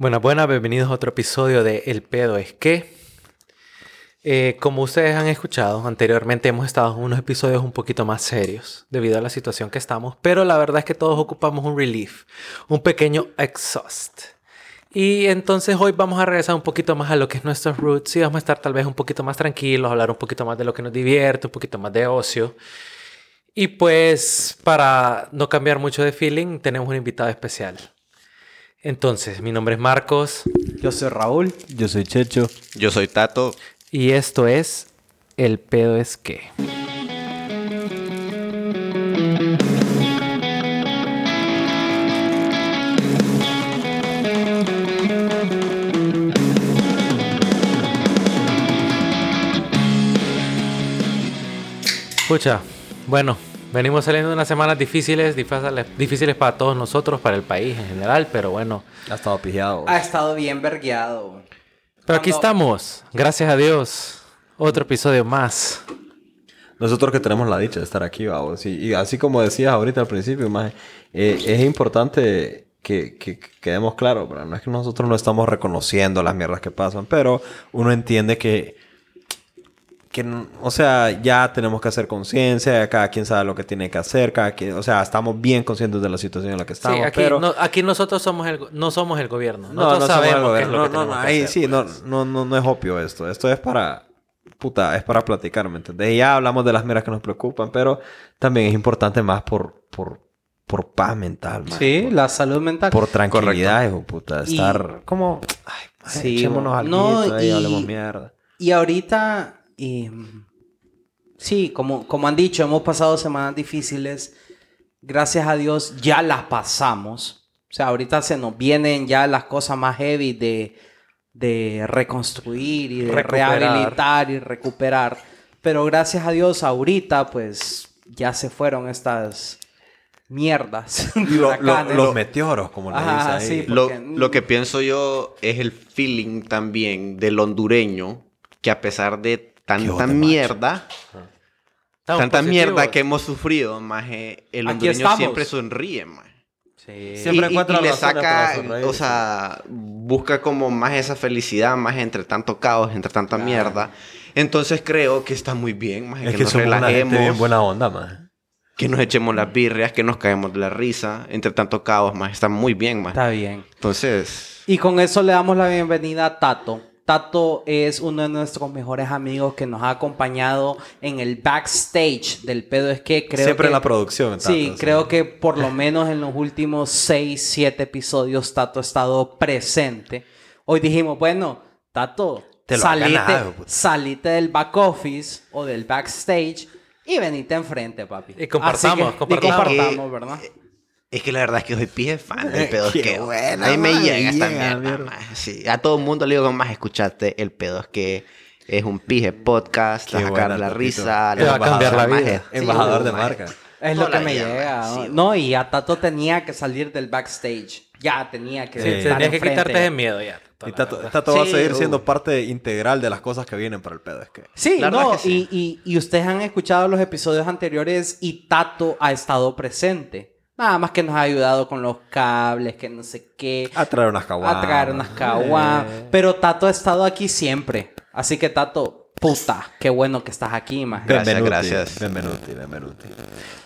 Buenas, buenas, bienvenidos a otro episodio de El pedo es que. Eh, como ustedes han escuchado anteriormente, hemos estado en unos episodios un poquito más serios debido a la situación que estamos, pero la verdad es que todos ocupamos un relief, un pequeño exhaust. Y entonces hoy vamos a regresar un poquito más a lo que es nuestros roots y vamos a estar tal vez un poquito más tranquilos, hablar un poquito más de lo que nos divierte, un poquito más de ocio. Y pues para no cambiar mucho de feeling, tenemos un invitado especial. Entonces, mi nombre es Marcos. Yo soy Raúl. Yo soy Checho. Yo soy Tato. Y esto es El pedo es que. Escucha, bueno, venimos saliendo de unas semanas difíciles, difíciles, difíciles para todos nosotros, para el país en general, pero bueno. Ha estado pijado. Ha estado bien vergueado. Pero aquí estamos, gracias a Dios. Otro episodio más. Nosotros que tenemos la dicha de estar aquí, vamos. Y, y así como decías ahorita al principio, más es importante que, que que quedemos claros, ¿verdad? No es que nosotros no estamos reconociendo las mierdas que pasan, pero uno entiende que, que o sea, ya tenemos que hacer conciencia, cada quien sabe lo que tiene que hacer, cada quien, o sea, estamos bien conscientes de la situación en la que estamos, sí, aquí, pero... no, aquí nosotros somos el, no somos el gobierno. No, Nosotros no somos el sabemos qué es gobierno. lo que No, no, tenemos no, que ahí hacer, sí, no, pues. no, no, no es obvio esto. Esto es para, puta, es para platicar, ¿me entiendes? Ya hablamos de las miras que nos preocupan, pero también es importante más por, por, por paz mental, man. Sí, por, la salud mental. por tranquilidad, hijo puta. Y- Estar como, ay, man, Sí, echémonos algo No, ahí, y- hablemos mierda. Y ahorita, y, sí, como, como han dicho, hemos pasado semanas difíciles. Gracias a Dios ya las pasamos. O sea, ahorita se nos vienen ya las cosas más heavy de, de reconstruir y de Recuperar. rehabilitar y recuperar. Pero gracias a Dios ahorita pues ya se fueron estas mierdas. de Lo- lo- huracanes. los meteoros, como le dicen ahí. sí, Lo, lo que pienso yo es el feeling también del hondureño que a pesar de tanta mierda, Estamos tanta positivos. mierda que hemos sufrido, más el hondureño siempre sonríe, más. Sí. Siempre y, y- encuentra y le saca, o sea, busca como más esa felicidad, más entre tanto caos, entre tanta Claro. mierda. Entonces creo que está muy bien, más Es que, que nos somos una relajemos, bien buena onda, man. que nos echemos las birrias, que nos caemos de la risa, entre tanto caos, más está muy bien, más. Está bien. Entonces, Y con eso le damos la bienvenida a Tato. Tato es uno de nuestros mejores amigos que nos ha acompañado en el backstage del pedo. Es que creo Siempre que... en la producción. Sí, Tato, creo que por lo menos en los últimos 6, 7 episodios Tato ha estado presente. Hoy dijimos, bueno, Tato, Te lo has salite, ganado, salite del back office o del backstage y venite enfrente, papi. Y compartamos, que- compartamos. Y compartamos, ¿verdad? Es que la verdad es que soy pije fan del pedo. Qué es que buena, ahí me llega esta mierda. Sí, a todo el mundo le digo, más escuchaste el pedo. Es que es un pije podcast, te Qué vas a sacar buena, la risa. Te va a cambiar la vida. sí, Embajador de marca. Es lo que me llega. ¿no? Sí, No, y a Tato tenía que salir del backstage. Ya tenía que Sí, estar tenías que quitarte ese miedo ya. Y Tato, va a seguir uh. siendo parte integral de las cosas que vienen para el pedo. Es que... Sí, no, que sí. Y, y- y ustedes han escuchado los episodios anteriores y Tato ha estado presente. Nada más que nos ha ayudado con los cables, que no sé qué. A traer unas caguamas. A traer unas caguas. Pero Tato ha estado aquí siempre. Así que Tato, puta, qué bueno que estás aquí, más. Gracias, gracias. Benvenuti, benvenuti.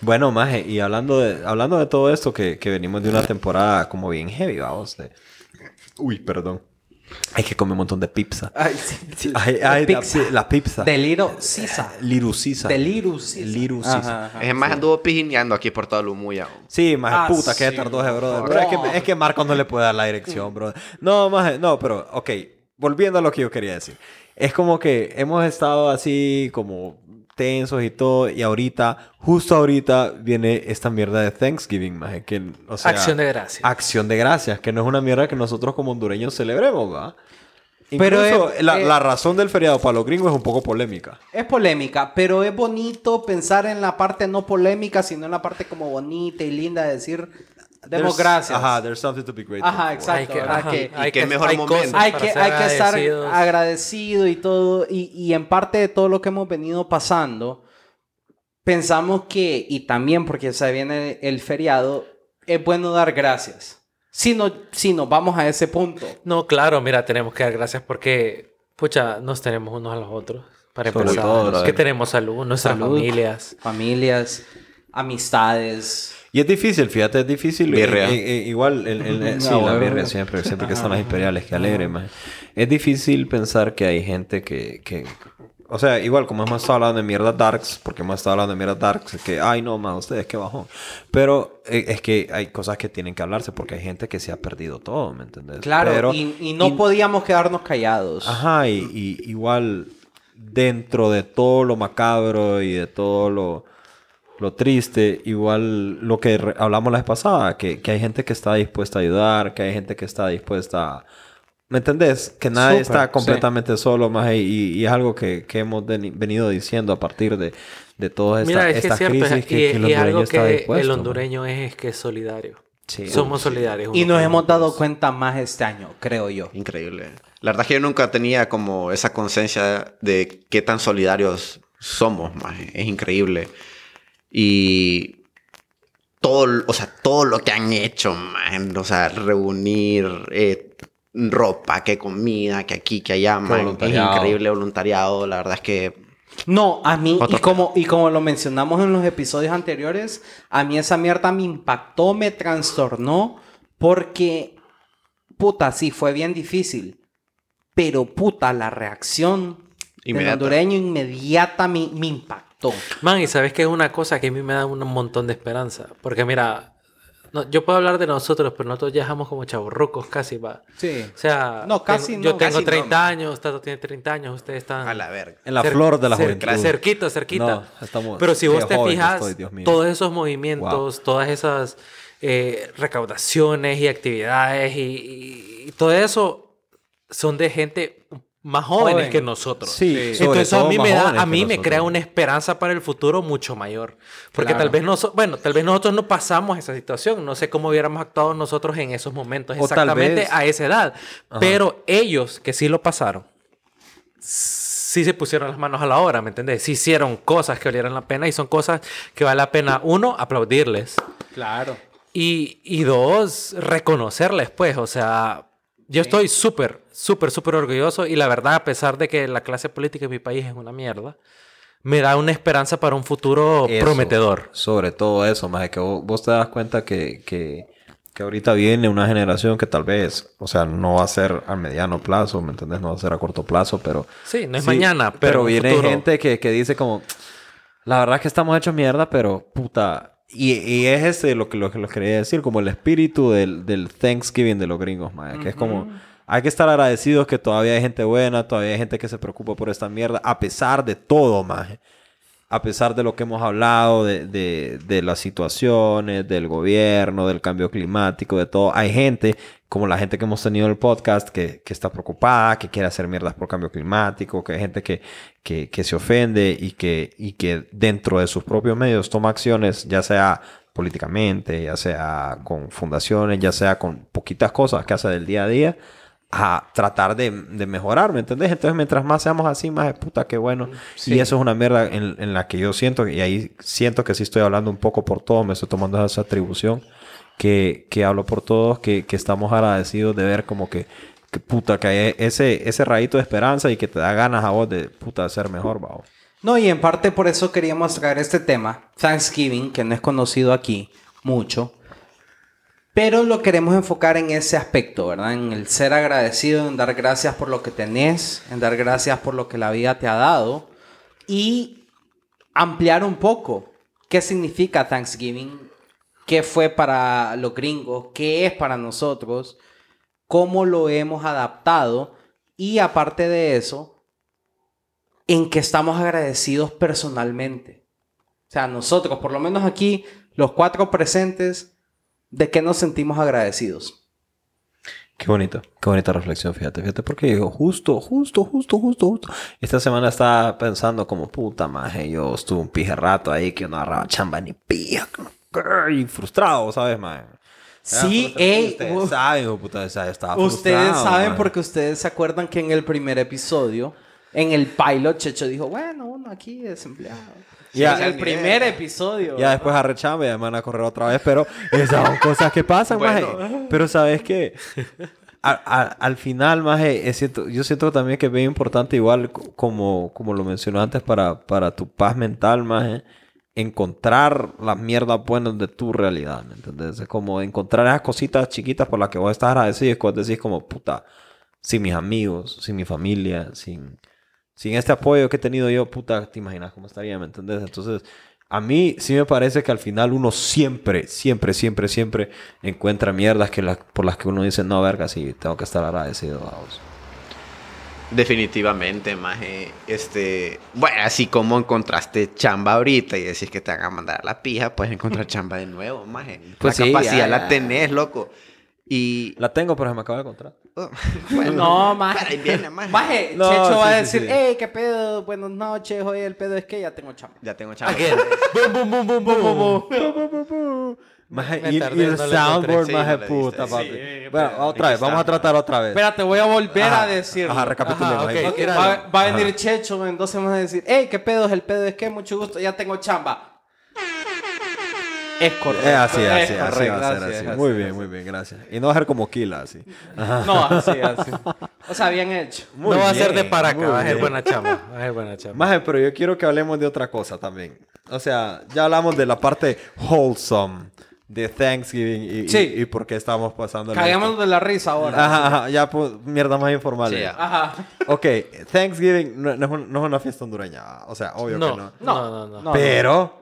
Bueno, Maje, y hablando de, hablando de todo esto, que, que venimos de una temporada como bien heavy, vamos. De... Uy, perdón. Hay que comer un montón de pizza. Ay, sí, sí. Ay, ay, la, Pizza. pi- la pizza. De Little Caesar. Lirucisa. De Little Caesar. Little Ajá, Caesar. ajá. Es más, anduvo pijineando aquí por toda Lumuya. Sí, maje, Ah, puta, que sí, tardó ese brother. Pero es que, es que Marco no le puede dar la dirección, bro. No, maje, no, pero, ok. Volviendo a lo que yo quería decir. Es como que hemos estado así como tensos y todo. Y ahorita, justo ahorita, viene esta mierda de Thanksgiving, maje. Que, o sea, Acción de gracias. Acción de gracias, que no es una mierda que nosotros como hondureños celebremos, ¿va? Pero Incluso es- la, eh, la razón del feriado para los gringos es un poco polémica. Es polémica, pero es bonito pensar en la parte no polémica, sino en la parte como bonita y linda de decir, demos gracias. Ajá, there's something to be grateful Ajá, for. exacto. Hay que, ajá, Que- hay que- mejor hay momento. hay que, hay que estar agradecido y todo. Y, y en parte de todo lo que hemos venido pasando, pensamos que, y también porque se viene el feriado, es bueno dar gracias. Si, no, si nos vamos a ese punto. No, claro, mira, tenemos que dar gracias porque, pucha, nos tenemos unos a los otros. Para Sobre empezar, todo, que tenemos salud, nuestras Salud, familias. Familias, amistades. Y es difícil, fíjate, es difícil. Birria. Eh, eh, igual, el, el- el- sí, No, la birria siempre, siempre que están las imperiales, que alegre, man. Es difícil pensar que hay gente que, que... O sea, igual como hemos estado hablando de mierda darks, porque hemos estado hablando de mierda darks, que, ay no, man, ustedes qué bajón. Pero eh, es que hay cosas que tienen que hablarse porque hay gente que se ha perdido todo, ¿me entiendes? Claro, Pero- y, y no y- podíamos quedarnos callados. Ajá, y, y igual dentro de todo lo macabro y de todo lo, lo triste, igual lo que hablamos la vez pasada, que, que hay gente que está dispuesta a ayudar, que hay gente que está dispuesta a... ¿Me entendés? Que nadie está completamente solo, más y, y es algo que, que hemos venido diciendo a partir de, de todas esta- Mira, es que estas es cierto, crisis que, y, que el hondureño algo está dispuesto. el hondureño es, es que es solidario. Sí. Somos solidarios. Y nos hemos dado cuenta más este año, creo yo. Increíble. La verdad es que yo nunca tenía como esa conciencia de qué tan solidarios somos. Es increíble. Y todo, o sea, todo lo que han hecho, man. O sea, reunir eh, ropa, que comida, que aquí, que allá, man. Es increíble voluntariado. La verdad es que No, a mí, y como, y como lo mencionamos en los episodios anteriores, a mí esa mierda me impactó, me trastornó, porque, puta, sí, fue bien difícil. Pero, puta, la reacción del Inmediata. hondureño inmediata me, me impactó. Man, y sabes que es una cosa que a mí me da un montón de esperanza. Porque mira, no, yo puedo hablar de nosotros, pero nosotros ya estamos como chaburrucos casi, va. Sí. O sea, No, casi tengo- no, yo tengo casi no, 30 man. años, Tato tiene 30 años, ustedes están... a la verga. En la cer- flor de la cer- juventud. Cerquita, cerquita. No, estamos- Pero si vos te fijas, estoy, todos esos movimientos, todas esas eh, recaudaciones y actividades y, y- y todo eso son de gente más jóvenes Joven. que nosotros. Sí, sobre Entonces a mí me da, a mí me nosotros. crea una esperanza para el futuro mucho mayor, porque Claro. tal vez nosotros, bueno, tal vez nosotros no pasamos esa situación, no sé cómo hubiéramos actuado nosotros en esos momentos O exactamente vez- a esa edad, pero ellos que sí lo pasaron, sí se pusieron las manos a la obra, ¿me entendés? Sí hicieron cosas que valieran la pena y son cosas que vale la pena, uno, aplaudirles Claro. y, y dos, reconocerles, pues, o sea, yo estoy súper, súper, súper orgulloso y la verdad, a pesar de que la clase política en mi país es una mierda, me da una esperanza para un futuro Eso, prometedor. Sobre todo eso, más que vos, vos te das cuenta que, que, que ahorita viene una generación que tal vez, o sea, no va a ser a mediano plazo, ¿me entendés? No va a ser a corto plazo, pero... Sí, no es Sí, mañana, pero, pero viene futuro. gente que, que dice como, la verdad es que estamos hechos mierda, pero puta... Y, y es ese lo que, lo que quería decir, como el espíritu del, del Thanksgiving de los gringos, mae, que es como... Hay que estar agradecidos que todavía hay gente buena, todavía hay gente que se preocupa por esta mierda, a pesar de todo, maje. A pesar de lo que hemos hablado, de, de, de las situaciones, del gobierno, del cambio climático, de todo. Hay gente, como la gente que hemos tenido en el podcast, que, que está preocupada, que quiere hacer mierdas por cambio climático, que hay gente que, que, que se ofende y que, y que dentro de sus propios medios toma acciones, ya sea políticamente, ya sea con fundaciones, ya sea con poquitas cosas que hace del día a día, a tratar de, de mejorar, ¿me entendés? Entonces, mientras más seamos así, más de puta, qué bueno. Sí. Y eso es una mierda en, en la que yo siento, y ahí siento que sí estoy hablando un poco por todos, me estoy tomando esa atribución, que, que hablo por todos, que, que estamos agradecidos de ver como que, que puta, que hay ese, ese rayito de esperanza y que te da ganas a vos de puta ser mejor, vamos. No, y en parte por eso queríamos traer este tema, Thanksgiving, que no es conocido aquí mucho, pero lo queremos enfocar en ese aspecto, ¿verdad? En el ser agradecido, en dar gracias por lo que tenés, en dar gracias por lo que la vida te ha dado y ampliar un poco qué significa Thanksgiving, qué fue para los gringos, qué es para nosotros, cómo lo hemos adaptado y aparte de eso, en que estamos agradecidos personalmente. O sea, nosotros, por lo menos aquí, los cuatro presentes, ¿de qué nos sentimos agradecidos? Qué bonita, qué bonita reflexión, fíjate, fíjate, porque digo, justo, justo, justo, justo, justo. Esta semana estaba pensando como, puta maje, yo estuve un pije rato ahí que no agarraba chamba ni pija, y frustrado, ¿sabes, maje? Sí, ey, ustedes saben, puta, estaba Ustedes saben porque ustedes se acuerdan que en el primer episodio, en el pilot, Checho dijo, bueno, uno aquí desempleado. Ya. En el primer episodio. Ya después arrechame ya me van a correr otra vez, pero esas son cosas que pasan, Bueno. maje. Pero ¿sabes qué? Al, al- al final, maje, es cierto- yo siento también que es bien importante, igual co- como, como lo mencioné antes, para, para tu paz mental, maje, encontrar las mierdas buenas de tu realidad, ¿me entiendes? Es como encontrar esas cositas chiquitas por las que vos estás agradecido y cuando decís como, puta, sin mis amigos, sin mi familia, sin, sin este apoyo que he tenido yo, puta, te imaginas cómo estaría, ¿me entendés? Entonces, a mí sí me parece que al final uno siempre, siempre, siempre, siempre encuentra mierdas que las- por las que uno dice, no, verga, sí, tengo que estar agradecido a vos. Definitivamente, maje. Este, bueno, así como encontraste chamba ahorita y decís que te van a mandar a la pija, puedes encontrar chamba de nuevo, maje. Pues la sí, capacidad ya, la ya. tenés, loco. Y La tengo, pero se me acaba de encontrar. bueno, No, maje. ahí viene, maje. Maje, No, Checho va a sí, sí, decir, sí. hey, qué pedo, buenas noches, oye, el pedo es que ya tengo chamba. Ya tengo chamba. Again. boom, boom, boom, boom, boom. Maje, y, tardé, y el no soundboard, Sí, maje, puta, papi. Sí, bueno, pero otra vez, vamos a tratar otra vez. Espérate, voy a volver Ajá, a decirlo. Ajá, recapitulemos. Ajá, ok, ahí. quiero- Va, va a venir Checho en dos semanas a decir, hey, qué pedo es el pedo es que mucho gusto, ya tengo chamba. Es correcto. Es así, es así, así correcto, va a ser así, así. Muy así, bien, así. muy bien, gracias. Y no dejar como Kila, así. Ajá. No, así, así. O sea, bien hecho. Muy no va a ser de bien, para acá, muy va a ser bien. buena chamba. Va a ser buena chamba. Maje, pero yo quiero que hablemos de otra cosa también. O sea, ya hablamos de la parte wholesome de Thanksgiving y, y- Sí. y, por qué estamos pasando. Caguémonos de la risa ahora. Ajá, ajá, ya pues, mierda más informal. Sí, ya. Ajá. Ok, Thanksgiving no, no es un- no es una fiesta hondureña. O sea, obvio No, que no. no, no, no. No. Pero.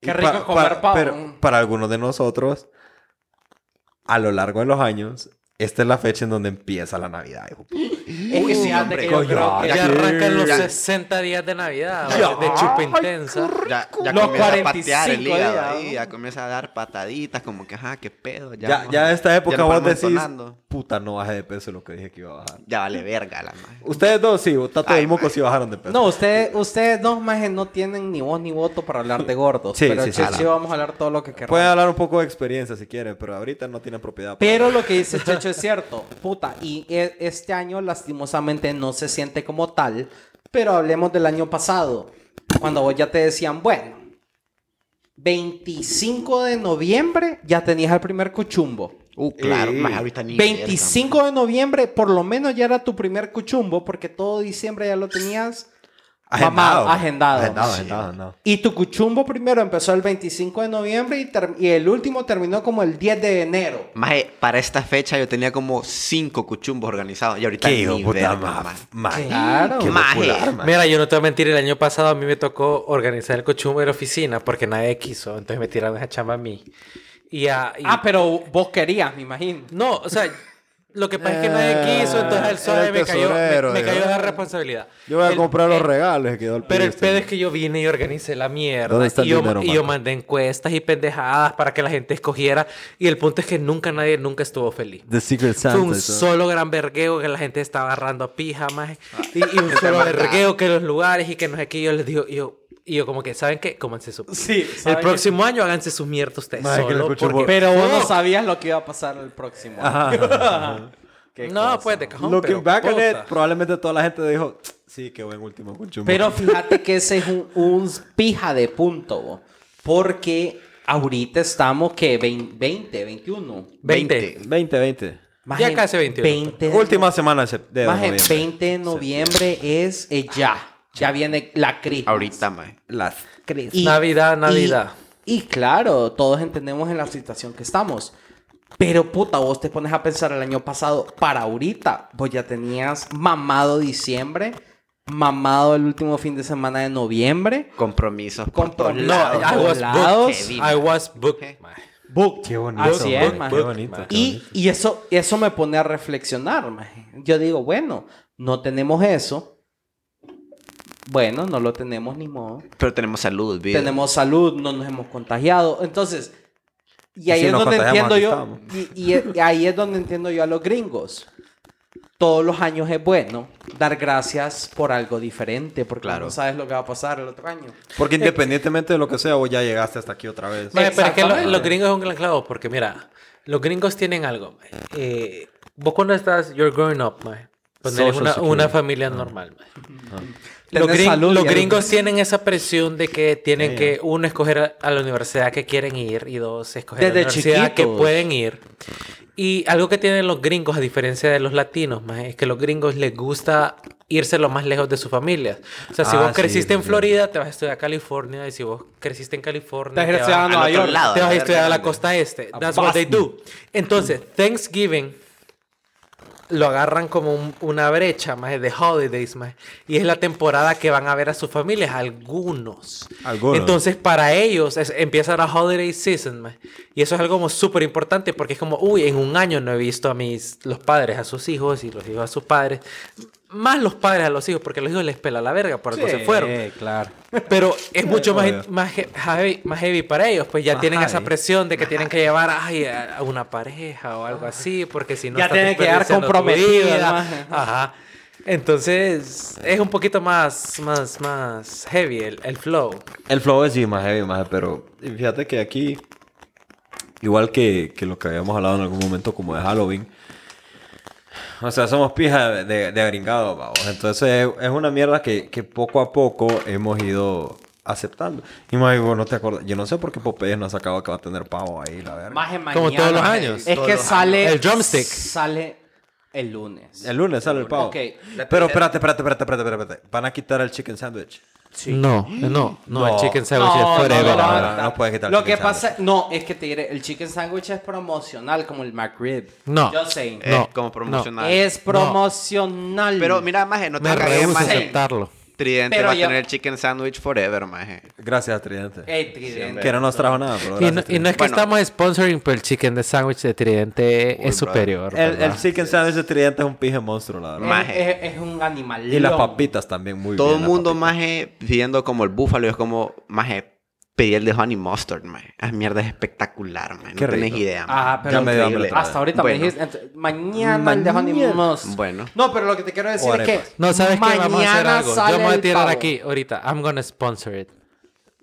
Qué rico pa- comer pa- pavo. Pero para algunos de nosotros, a lo largo de los años, esta es la fecha en donde empieza la Navidad. hijo. Es que sí, fíjate hombre. que yo Coño, creo que Ya ya- arrancan los ya- 60 días de Navidad, Ya. de chupa intensa. Ya, ya Los comienza a patear el 45 hígado días, ahí, ya comienza a dar pataditas, como que, ajá, qué pedo. Ya, Ya, no- a esta época vos vamos decís, puta, no bajé de peso lo que dije que iba a bajar. Ya vale verga la maje. Ustedes dos sí, Tato y Ay, Moco sí bajaron de peso. No, ustedes, ustedes dos majes no tienen ni voz ni voto para hablar de gordos. Sí, pero sí, sí, sí. vamos a hablar todo lo que queramos. Pueden hablar un poco de experiencia si quieren, pero ahorita no tienen propiedad. Pero lo que dice Checho es cierto, puta, y e- este año lastimosamente no se siente como tal, pero hablemos del año pasado, cuando vos ya te decían, bueno, 25 de noviembre ya tenías el primer cuchumbo. Uh, claro, Eh, maje, ahorita ni 25 de noviembre por lo menos ya era tu primer cuchumbo porque todo diciembre ya lo tenías mamado, agendado. Agendado, Sí. agendado, agendado. Y tu cuchumbo primero empezó el 25 de noviembre y, el último terminó como el 10 de enero. Maje, para esta fecha yo tenía como cinco cuchumbos organizados y ahorita Qué ni puta, maje. Claro. Qué Maje. popular, maje. Mira, yo no te voy a mentir, el año pasado a mí me tocó organizar el cochumbo de la oficina porque nadie quiso, entonces me tiraron esa chamba a mí. Y, a- y- Ah, pero vos querías, me imagino. No, o sea, lo que pasa es que nadie quiso, entonces el Eh, suave me cayó, me, me cayó esa responsabilidad. Yo voy a El- comprar los regalos y quedó el Pero el pedo es que yo vine y organicé la mierda. ¿Dónde está el y, yo, dinero, y yo mandé encuestas y pendejadas para que la gente escogiera. Y el punto es que nunca nadie nunca estuvo feliz. The Secret Santa. Fue un solo gran vergueo que la gente estaba agarrando a pija, más. Y, y un solo vergueo que los lugares y que no sé qué. Yo les digo, yo, y yo como que, ¿saben qué? Cómanse su... Sí, El ¿saben próximo año háganse sus mierdas ustedes que lo solo escucho porque- Pero vos no sabías lo que iba a pasar el próximo. Ajá, año. ajá. No, cosa. pues de cajón, Looking pero back on it, probablemente toda la gente dijo, sí, qué buen último conchumbo. Pero fíjate que ese es un, un pija de punto, bo. porque ahorita estamos que 20, 21. 20. 20, 20. Maje, casi 21. 20 de Última semana de de Maje, noviembre. 20 de noviembre es eh, ya. Ya viene la crisis. Ahorita, maje. Las Y- Navidad, Navidad. Y, y claro, todos entendemos en la situación que estamos. Pero puta, vos te pones a pensar el año pasado, para ahorita, vos ya tenías mamado diciembre, mamado el último fin de semana de noviembre. Compromisos Compromisos. No. I was lados. booked. Heavy, I was booked. maje. Book. Qué bonito. Así es, maje. Qué bonito. Y, y eso, eso me pone a reflexionar, maje. Yo digo, bueno, no tenemos eso. Bueno, no lo tenemos ni modo. Pero tenemos salud, vida. tenemos salud, no nos hemos contagiado. Entonces, y ahí si es donde entiendo yo, y, y- y ahí es donde entiendo yo a los gringos. Todos los años es bueno dar gracias por algo diferente, porque Claro. no sabes lo que va a pasar el otro año. Porque independientemente de lo que sea, vos ya llegaste hasta aquí otra vez. Pero es que lo- Exactamente. los gringos es un gran clavo, porque mira, los gringos tienen algo. Eh, vos cuando estás, you're growing up, maje, Poner una, familia normal. maje. Tener Los, gring- salud los y gringos tienen esa presión de que tienen Sí. que, uno, escoger a, a la universidad que quieren ir y dos, escoger a la universidad que pueden ir. Y algo que tienen los gringos, a diferencia de los latinos, es que los gringos les gusta irse lo más lejos de sus familias. O sea, si Ah, vos sí, creciste en sí. Florida, te vas a estudiar a California. Y si vos creciste en California, Te vas a a Nueva York. lado. te vas a estudiar a la costa este. A That's what they do. Entonces, Thanksgiving lo agarran como un- una brecha más de holidays más y es la temporada que van a ver a sus familias algunos. Algunos. entonces para ellos es- empieza la holiday season más y eso es algo como súper importante porque es como uy en un año no he visto a mis los padres a sus hijos y los hijos a sus padres más los padres a los hijos porque a los hijos les pela la verga por algo se fueron claro. pero es mucho más, más he- heavy, más heavy para ellos, pues ya Más tienen esa heavy. presión de que tienen que llevar ay, a una pareja o algo así, porque si no Ya tienen que quedar maje. Ajá. Entonces es un poquito más, más, más heavy el, el flow. El flow es sí más heavy, más pero fíjate que aquí, igual que, que lo que habíamos hablado en algún momento como de Halloween, o sea, somos pija de, de, de gringados, vamos. Entonces es, es una mierda que, que poco a poco hemos ido aceptando. Y más digo, no te acuerdas, yo no sé por qué Popeyes no ha sacado que va a tener pavo ahí, la verga. Más en Como mañana. todos los años. Es Todos que sale. años. El drumstick. Sale el lunes. El lunes sale el pavo. Ok. Pero espérate, espérate, espérate, espérate, espérate. Van a quitar el chicken sandwich. No, no, no, el No. chicken sandwich No, es no, forever. no, no, no, no, no puedes quitar el Lo que chicken pasa, no, es que te diré, el chicken sandwich es promocional como el McRib. No. Just saying. Es No, como no. promocional. Es promocional. Pero mira, maje, no te Me cagues, rehúso a maje. aceptarlo. Tridente Pero va a tener chicken sandwich forever, maje. Gracias, Tridente. Ey, tridente. que no nos trajo nada, pero Y no, gracias, y no es que Bueno. estamos sponsoring, pero el chicken de sándwich de Tridente Uy, es superior. El, el chicken sandwich de Tridente es un pije monstruo, la verdad. Es, Maje. es- es un animal. Y las papitas también muy Todo bien. el las mundo, maje, pidiendo como el búfalo. Es como, maje, pedí el de honey mustard, maje. Esa mierda es espectacular, maje. No Qué tenés idea. Ah, pero Ya me dio hambre Increíble. otra vez. hasta ahorita Bueno. me dijiste. mañana el de Honey Mañana. Mustard. Bueno. No, pero lo que te quiero decir es que. No, ¿sabes qué? Vamos a hacer mañana algo. Yo me voy a tirar pavo. aquí ahorita. I'm gonna sponsor it.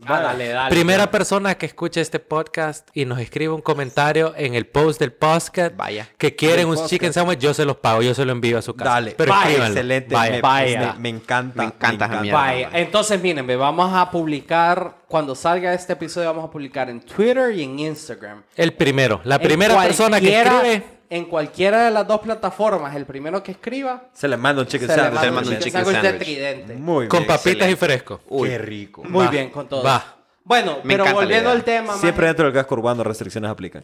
Ah, dale, dale. Primera persona que escuche este podcast y nos escribe un comentario en el post del podcast Vaya. que quieren un podcast. chicken sandwich, yo se los pago, yo se lo envío a su casa. Dale. Pero Vaya. Excelente. Vaya. Me, Vaya. me- me encanta. Me encanta mierda. Vaya, entonces miren, vamos a publicar, cuando salga este episodio, vamos a publicar en Twitter y en Instagram. El primero, la primera persona que escribe. En cualquiera de las dos plataformas, el primero que escriba, Se le manda un chicken se le sandwich. manda manda un chicken sandwich de sandwich. tridente. Muy Con bien. papitas y fresco. Uy. Qué rico. Muy Va, bien, con todo. va. Bueno, Me pero volviendo al tema, Siempre dentro del casco urbano restricciones aplican.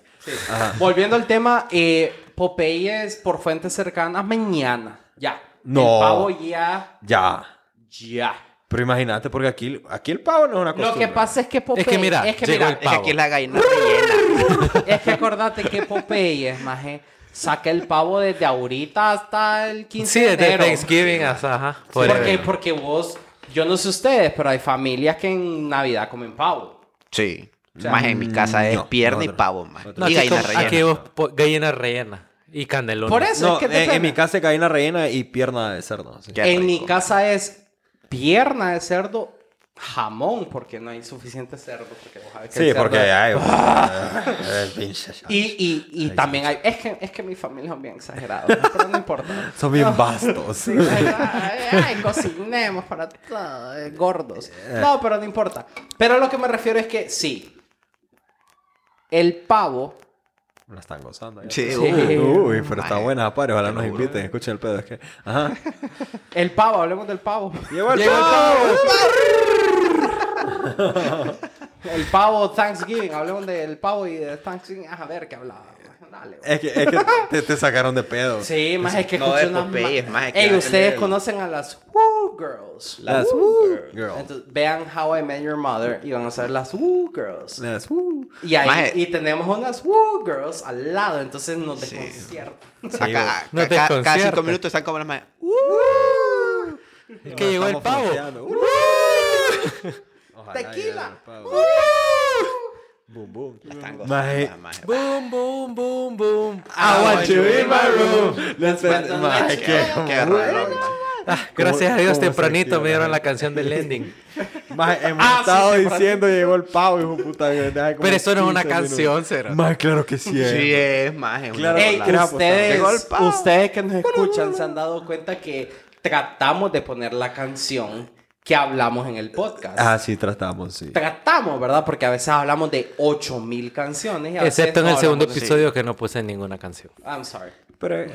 volviendo al tema, eh, Popeyes por fuentes cercanas mañana. Ya. No. El pavo ya. Ya. Ya. Pero imagínate, porque aquí, aquí el pavo no es una cosa. Lo que pasa es que Popeyes. Es que mira, es que, mira, el Es que aquí la gallina rellena. es que acordate que Popeyes, maje, saca el pavo desde ahorita hasta el 15 Sí, de desde enero. Thanksgiving hasta ajá. porque, forever. porque vos, yo no sé ustedes, pero hay familias que en Navidad comen pavo. Sí. Maje, en mi casa es no, pierna y pavo, maje. No, y aquí, gallina rellena. aquí vos gallina rellena y candelón. Por eso No, es que en, en mi casa es gallina rellena y pierna de cerdo. sí. En mi casa es pierna de cerdo, jamón, porque no hay suficiente cerdo. Porque que Sí, cerdo porque es- hay. Y, y, y también hay... Es que, es que mi familia es bien exagerada, pero no importa. Son bien vastos. Ay, ay, cocinemos para todos, eh, gordos. No, pero no importa. Pero lo que me refiero es que sí. El pavo. La están gozando. ya. Sí, Sí. Uy, uy, pero está buena, apare. Ojalá nos inviten. Escuchen el pedo. Es que. Ajá. El pavo, hablemos del pavo. Llegó el Llegó el pavo. El pavo Thanksgiving, hablemos del pavo y de Thanksgiving. A ver qué hablaba. Dale. güey. Es que, es que te, te sacaron de pedo. Sí, más es que No, escuché es unas más es que Ey, ustedes el- conocen a las Woo Girls. Las Woo Girls. Entonces, vean How I Met Your Mother y van a ser las Woo Girls. Las Woo. Y ahí Maje. y tenemos unas Woo Girls al lado, entonces nos desconcierta. Acá, No cada cinco minutos están como las majes. Es que llegó el pavo. Tequila. Boom, boom. Están Maje. Boom, boom, boom, boom. I want you in my room. Let's spend- es- qué- maje. Ah, gracias a Dios tempranito me dieron la canción del ending. Maje, hemos Ah, estado sí, diciendo llegó el pavo, hijo puta. Pero eso no es una 15 canción. Cero. Maje, claro que sí es. Sí, es más. es Claro. Ey, rola. ¿quieres apostar? ustedes, ustedes que nos escuchan se han dado cuenta que tratamos de poner la canción que hablamos en el podcast. Ah, sí, tratamos, sí. Tratamos, ¿verdad? Porque a veces hablamos de 8000 canciones. y a veces Excepto en no el segundo hablamos de- episodio que no puse ninguna canción. I'm sorry. Pero,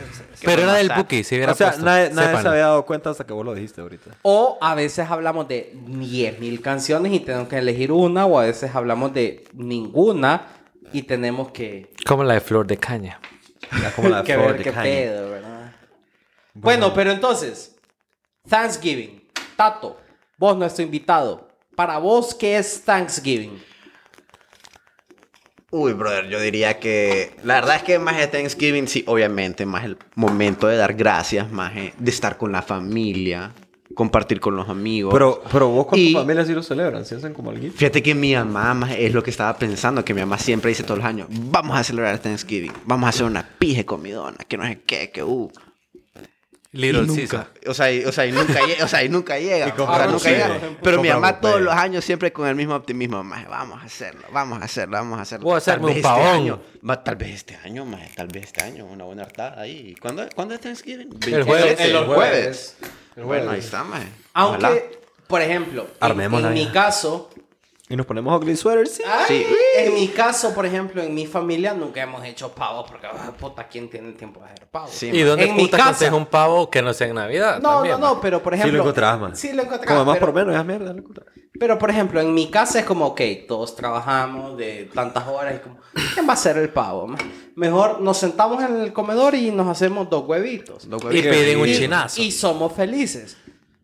Pero era del? Buki, si hubiera o sea, puesto. nadie, nadie Sépanlo. se había dado cuenta hasta que vos lo dijiste ahorita. O a veces hablamos de 10.000 canciones y tenemos que elegir una, o a veces hablamos de ninguna y tenemos que, Como la de Flor de Caña. Como la que flor ver de qué caña. pedo, ¿verdad? Bueno, pero entonces, Thanksgiving. Tato, vos nuestro invitado. Para vos, ¿qué es Thanksgiving? Uy, brother, yo diría que la verdad es que más de Thanksgiving, sí, obviamente, más el momento de dar gracias, más de estar con la familia, compartir con los amigos. Pero, pero vos con Y- tu familia sí lo celebran, sí hacen como algo. Fíjate que mi mamá es lo que estaba pensando, que mi mamá siempre dice todos los años, vamos a celebrar Thanksgiving, vamos a hacer una pije comidona, que no sé qué, que uh. Little Y Caesar. nunca, o sea, y, o sea, y nunca llega, o sea, y nunca llega. Y o sea, nunca llega. Pero mi mamá todos los años siempre con el mismo optimismo, más vamos a hacerlo, vamos a hacerlo, vamos a hacerlo. Voy a Tal hacerme vez un este pavón. tal vez este año, más, tal vez este año, una buena hartada ahí. ¿Cuándo, ¿cuándo es Thanksgiving? El jueves. En los El jueves. Bueno, ahí está, más. Ojalá. Aunque, por ejemplo, en, Armémosla en mi caso, Y nos ponemos ugly sweaters, sí. Sí. en mi caso, por ejemplo, en mi familia nunca hemos hecho pavo porque, ah, puta, ¿quién tiene el tiempo de hacer pavo? Sí, ¿Y dónde En mi puta casa. un pavo que no sea en Navidad? No, También, no, no, pero por Sí ejemplo... lo encontrás, man. Sí lo encontrás. Como más pero- por menos, esa mierda. lo. Pero, por ejemplo, en mi casa es como, ok, todos trabajamos de tantas horas y como, ¿quién va a hacer el pavo? Mejor nos sentamos en el comedor y nos hacemos dos huevitos. Los Y huevitos. piden un y, chinazo. y somos felices.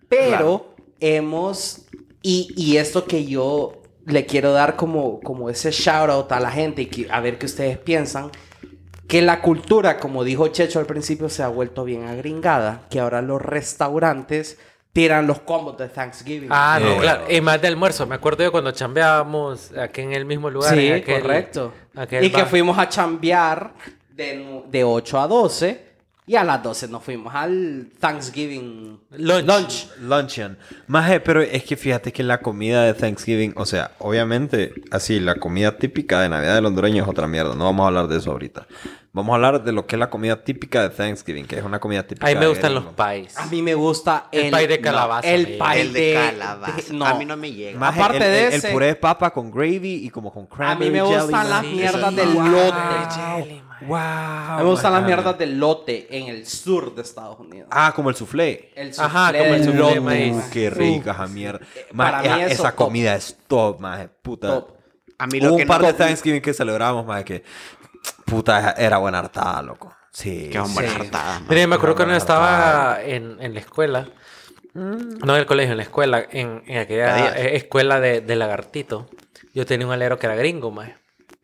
Pero hemos... Y, y esto que yo le quiero dar como, como ese shout out a la gente y que- a ver qué ustedes piensan. Que la cultura, como dijo Checho al principio, se ha vuelto bien agringada. Que ahora los restaurantes tiran los combos de Thanksgiving. Ah, no, Eh. claro. Y más de almuerzo. Me acuerdo yo cuando chambeábamos aquí en el mismo lugar. Sí, aquel- correcto. aquel Y que bar. fuimos a chambear de, de 8 a 12. Y a las 12 nos fuimos al Thanksgiving Lunch. Luncheon. Maje, pero es que fíjate que la comida de Thanksgiving, o sea, obviamente, así, la comida típica de Navidad del hondureño es otra mierda. No vamos a hablar de eso ahorita. Vamos a hablar de lo que es la comida típica de Thanksgiving, que es una comida típica A mí me de gustan los pies. A mí me gusta El el, pie de calabaza El pie El de calabaza. no. A mí no me llega. Maje, Aparte el, de el- ese- el puré de papa con gravy y como con A cranberry mí me jelly, gustan las mierdas sí. del Wow. lote. Wow. A mí me gustan las mierdas del lote en el sur de Estados Unidos. Ah, como el soufflé. El Ajá, soufflé como el soufflé maíz. Uh, qué rica esa mierda. para Maje, mí esa, eso esa top. comida es top, maje. Puta. Top. A mí Hubo lo un que par no... de Thanksgiving que celebramos, maje, que... Puta, era buena hartada, loco. Sí. Qué hombre Sí. hartada, man. Mira, me acuerdo cuando Buena estaba en, en la escuela. No en el colegio, en la escuela. En, en aquella escuela de, de lagartito. Yo tenía un alero que era gringo, más.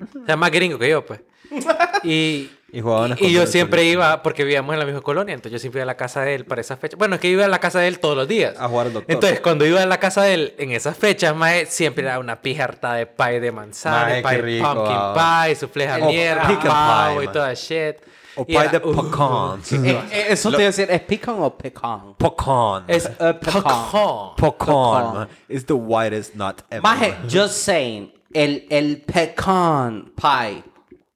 O sea, más gringo que yo, pues. Y, Y y yo siempre iba, porque vivíamos en la misma colonia, entonces yo siempre iba a la casa de él para esas fechas. Bueno, es que iba a la casa de él todos los días. A jugar al doctor. Entonces, cuando iba a la casa de él en esas fechas, mae, siempre era una pija harta de pie de manzana, Mae, pie rico, pumpkin ah. pie, de O mierda, pecan pavo y toda shit. O pie era- de uh, pecans. Eh, eh, eso te iba a decir, ¿es pecan o pecan? Pecan. Es Eh, pecan. pecan. Pecan. pecan. It's the whitest nut ever. Maje, just saying, el, el pecan pie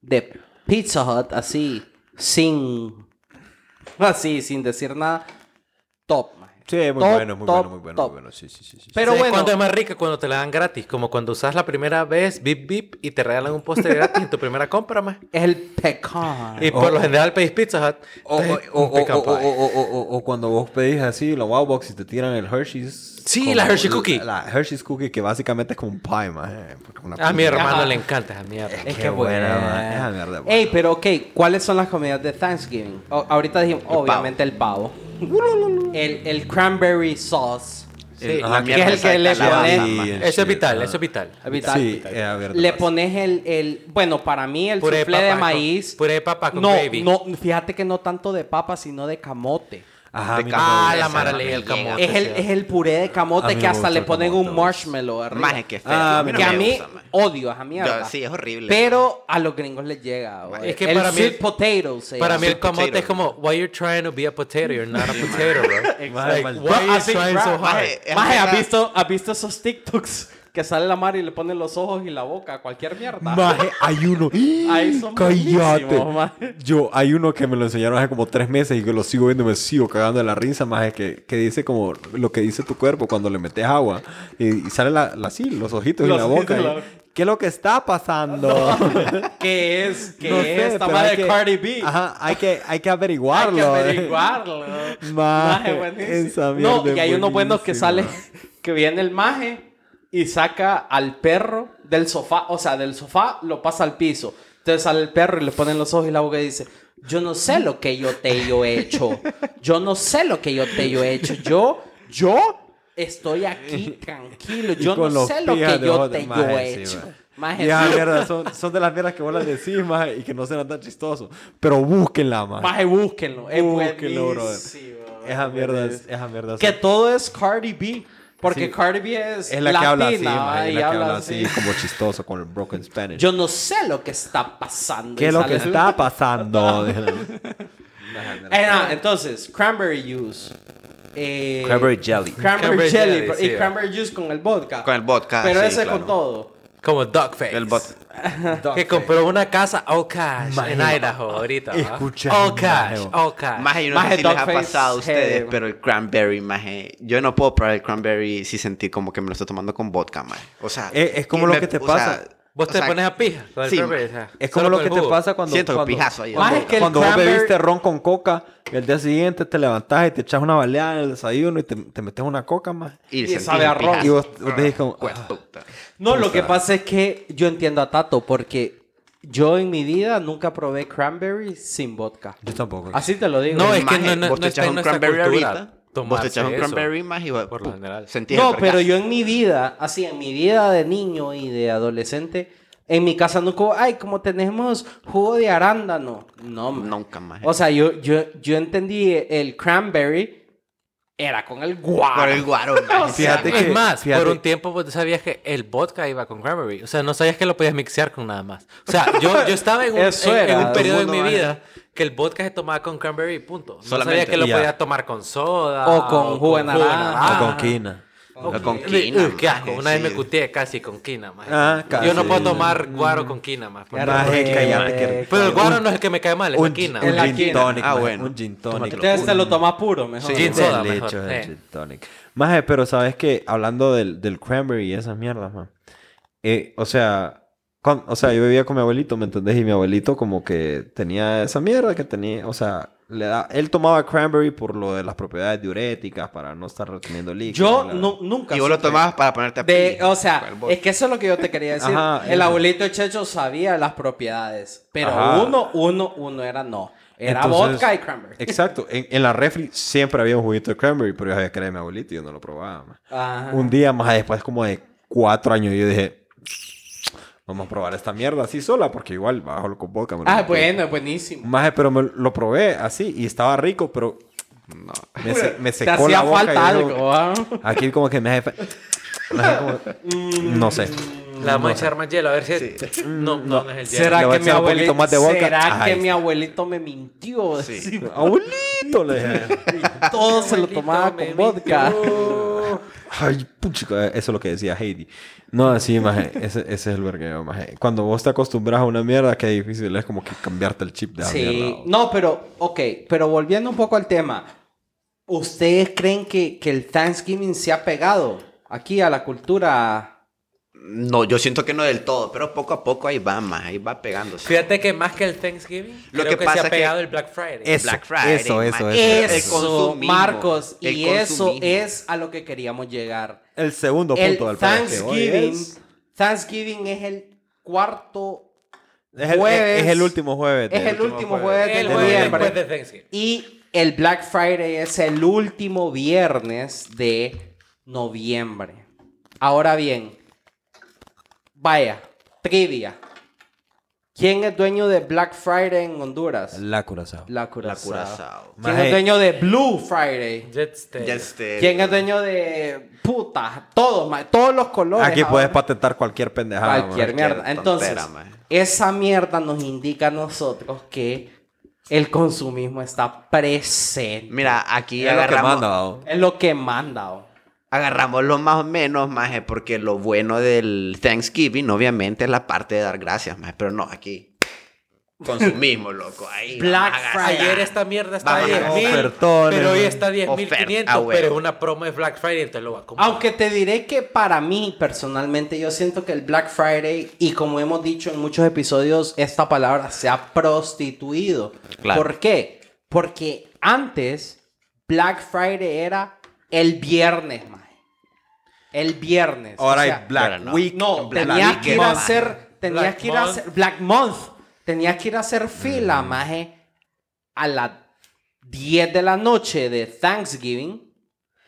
de Pizza Hut, así, sin, así, sin decir nada, top. Sí, muy Top, bueno, muy top, bueno, muy bueno, top. muy bueno. Sí, sí, sí. sí. Pero ¿Sabes bueno, cuándo es más rica? Cuando te la dan gratis. Como cuando usas la primera vez, bip bip, y te regalan un postre gratis en tu primera compra, más. el pecan. Y por lo general pedís Pizza Hut. O- o- o- o cuando vos pedís así la Wow Box y te tiran el Hershey's. Sí, como la Hershey Cookie. La Hershey's Cookie que básicamente es como un pie, porque una A mi pizza. hermano Ajá. le encanta esa mierda. Es que buena, buena. man. Esa mierda es buena. Ey, pero ok, ¿cuáles son las comidas de Thanksgiving? O- ahorita dijimos, obviamente el pavo. El, el cranberry sauce. Sí. Ajá, que es el que le pones- man. Eso es vital, eso es vital. Vital. Sí, eh, a ver, Le pasa. pones el, el, bueno, para mí el Puré de soufflé de papa con- maíz. puré de papa con no, gravy. no, fíjate que no tanto de papa, sino de camote. Ajá, de a. Ah, la el camote. Es el, es el puré de A camote que hasta le ponen camote, un marshmallow arriba. Maje, qué feo. Ah, a mí no que a mí gusta, maje. odio esa mierda. Yo- sí, es horrible. Pero a los gringos les llega. güey. Es que el para mí- sweet potato se Para llama. mí el Sweet camote potato. es como, why you're trying to be a potato? You're not a potato, bro. Maje, Like, mal- why are you trying so hard? maje, es Maje, ¿has verdad. visto, ¿has visto esos TikToks que sale la mar y le ponen los ojos y la boca a cualquier mierda? Maje, hay uno. Ahí son Cállate. maje. Yo, hay uno que me lo enseñaron hace como tres meses y que lo sigo viendo y me sigo cagando de la risa, maje, que, que dice como lo que dice tu cuerpo cuando le metes agua y, y sale la, la- sí, los ojitos Los y la boca. y la. ¿Qué es lo que está pasando? ¿Qué es? ¿Qué No es sé, esta pero madre hay de que- Cardi B? Ajá, hay que, hay que Hay averiguarlo. que eh. averiguarlo. Maje, buenísimo. esa No, y hay es unos buenos que sale, que viene el maje y saca al perro del sofá, o sea, del sofá lo pasa al piso. Entonces sale el perro y le ponen los ojos y la boca y dice, yo no sé lo que yo te yo he hecho. Yo no sé lo que yo te yo he hecho. Yo, yo estoy aquí tranquilo. Yo no sé lo que yo te yo he hecho. maje. Maje, Y esas sí. mierdas son, son de las mierdas que vos las decís, maje, y que no serán tan chistosos. Pero búsquenla, maje. Maje, búsquenlo. Es Búsquenlo, brother. Esa mierda esa mierda es- Que todo es Cardi B. Porque Sí. Cardi B es, es la que habla así, latina, es la que habla así, así. como chistoso, con el broken Spanish. Yo no sé lo que está pasando. ¿Qué es lo que está pasando? Eh, entonces, cranberry juice. eh, Cranberry jelly. Cranberry, Cranberry jelly. jelly, y sí, cranberry juice con el vodka. Con el vodka, Pero sí, ese claro. con todo. Como Dogface. El bot. Que compró una casa all cash Maje, en Idaho ahorita. escucha, All cash, all cash. Maje, yo no Maje, sé si les ha pasado a ustedes, pero el cranberry, maje, yo no puedo probar el cranberry sin sentir como que me lo estoy tomando con vodka, maje. O sea, Eh, es como lo me- que te o pasa. sea, Vos o te sea, pones a pija con el sí, cranberry, maje. o sea, Es como lo con que te pasa cuando, Siento cuando, pijazo ahí. cuando, Maje, es que el cuando vos bebiste ron con coca y el día siguiente te levantás y te echas una baleada en el desayuno y te, te metes una coca más. Y, Y sabe a ron. Y vos, vos decís como... Pues, ah, puta. No, lo que pasa es que yo entiendo a Tato porque yo en mi vida nunca probé cranberry sin vodka. yo tampoco. Así te lo digo. No, es que Maje, no, no, vos no te está echas en un nuestra cranberry cultura ahorita. Vos te echas un cranberry más y vos, por lo general. No, pero yo en mi vida, así en mi vida de niño y de adolescente, en mi casa nunca, ay, como tenemos jugo de arándano. No, man. Nunca más. O sea, yo, yo, yo entendí el cranberry era con el guaro. Por el guaro, maje. Fíjate Es que- más, fíjate- por un tiempo vos sabías que el vodka iba con cranberry. O sea, no sabías que lo podías mixear con nada más. O sea, yo, yo estaba en un, en- en era. un periodo en Todo mi vida que el vodka se tomaba con cranberry, punto. No Solamente. sabía que lo Y ya. podía tomar con soda. O con jugo de naranja. O con quina. O con Uy, quina, uy, qué asco. Una vez sí. me cuteé casi con quina, maje. Ah, casi. Yo no puedo tomar guaro con quina, más. Pero el guaro no es el que me cae mal, es la Un, quina. un gin tonic. Ah, bueno. Un gin tonic. Entonces te lo toma puro, mejor. Sí. Gin soda, mejor. Eh. gin tonic. Maje, pero sabes que hablando del, del cranberry y esas mierdas, man. eh, o sea, cuan- o sea, yo vivía con mi abuelito, ¿me entendés? Y mi abuelito como que tenía esa mierda que tenía, o sea, le da, él tomaba cranberry por lo de las propiedades diuréticas para no estar reteniendo líquidos. Yo nu- nunca Y vos lo tomabas para ponerte a De, o sea, es que eso es lo que yo te quería decir. Ajá, el eso. abuelito Checho sabía las propiedades, pero Ajá. uno, uno, uno era no. Era Entonces, vodka y cranberry. Exacto. En, en la refri siempre había un juguito de cranberry, pero yo sabía que era de mi abuelito y yo no lo probaba. Ajá. Un día más después como de cuatro años yo dije, vamos a probar esta mierda así sola, porque igual bajo con vodka. me lo Ah, metí". bueno, es buenísimo. Maje, pero me lo probé así y estaba rico, pero No. me, se- me Te secó hacía la boca. falta algo, ¿ah? Aquí como que me hace... me como- no sé. Le vamos a echar más hielo, a ver si... No, no, no es el hielo. ¿Será que mi abuelito, más de vodka. ¿será que mi abuelito me mintió? Sí. Sí, Abuelito, le dije. Todo se lo tomaba me con vodka. Ay, puchica, eso es lo que decía Heidi. No, así, maje, ese, ese es el vergueo, maje. Cuando vos te acostumbras a una mierda, qué difícil es como que cambiarte el chip de la Sí, mierda. no, pero, ok, pero volviendo un poco al tema, ¿ustedes creen que, que el Thanksgiving se ha pegado aquí a la cultura? No, yo siento que no del todo, pero poco a poco ahí va más, ahí va pegándose. Fíjate que más que el Thanksgiving, Lo creo que que, pasa se ha es que- pegado el Black Friday. Eso, Black Friday, eso, eso, man. eso. El Eso, Marcos, el y eso es a lo que queríamos llegar. El segundo El punto del que hoy Thanksgiving, es, Thanksgiving es el cuarto es el, jueves. es el último jueves. Es el último jueves de el de jueves noviembre. después de Thanksgiving. Y el Black Friday es el último viernes de noviembre. Ahora bien, vaya, trivia. ¿Quién es dueño de Black Friday en Honduras? La curazao. La La Curazao. ¿Quién Maje. es dueño de Blue Friday? Este- ¿Quién es dueño de puta? Todos, ma- todos los colores. Aquí ahora. puedes patentar cualquier pendejada. Cualquier maje. mierda. Entonces, tontera, esa mierda nos indica a nosotros que el consumismo está presente. Mira, aquí Es lo que manda. Es lo que manda. oh. Agarramos lo más o menos, maje, porque lo bueno del Thanksgiving, obviamente, es la parte de dar gracias, maje, pero no, aquí. Consumismo, loco. Ahí. Black. Friday. Ayer esta mierda a 10 mil, pero hoy está a Oferta, 10.500, ah, bueno. pero es una promo de Black Friday, entonces lo va a comprar. Aunque te diré que para mí, personalmente, yo siento que el Black Friday, y como hemos dicho en muchos episodios, esta palabra se ha prostituido. Claro. ¿Por qué? Porque antes, Black Friday era el viernes, maje. El viernes. Ahora O sea, hay Black no. Week. No, Black tenías que ir a Month. hacer. Tenías Black que ir a Month. hacer. Black Month. Tenías que ir a hacer fila, maje, a las 10 de la noche de Thanksgiving.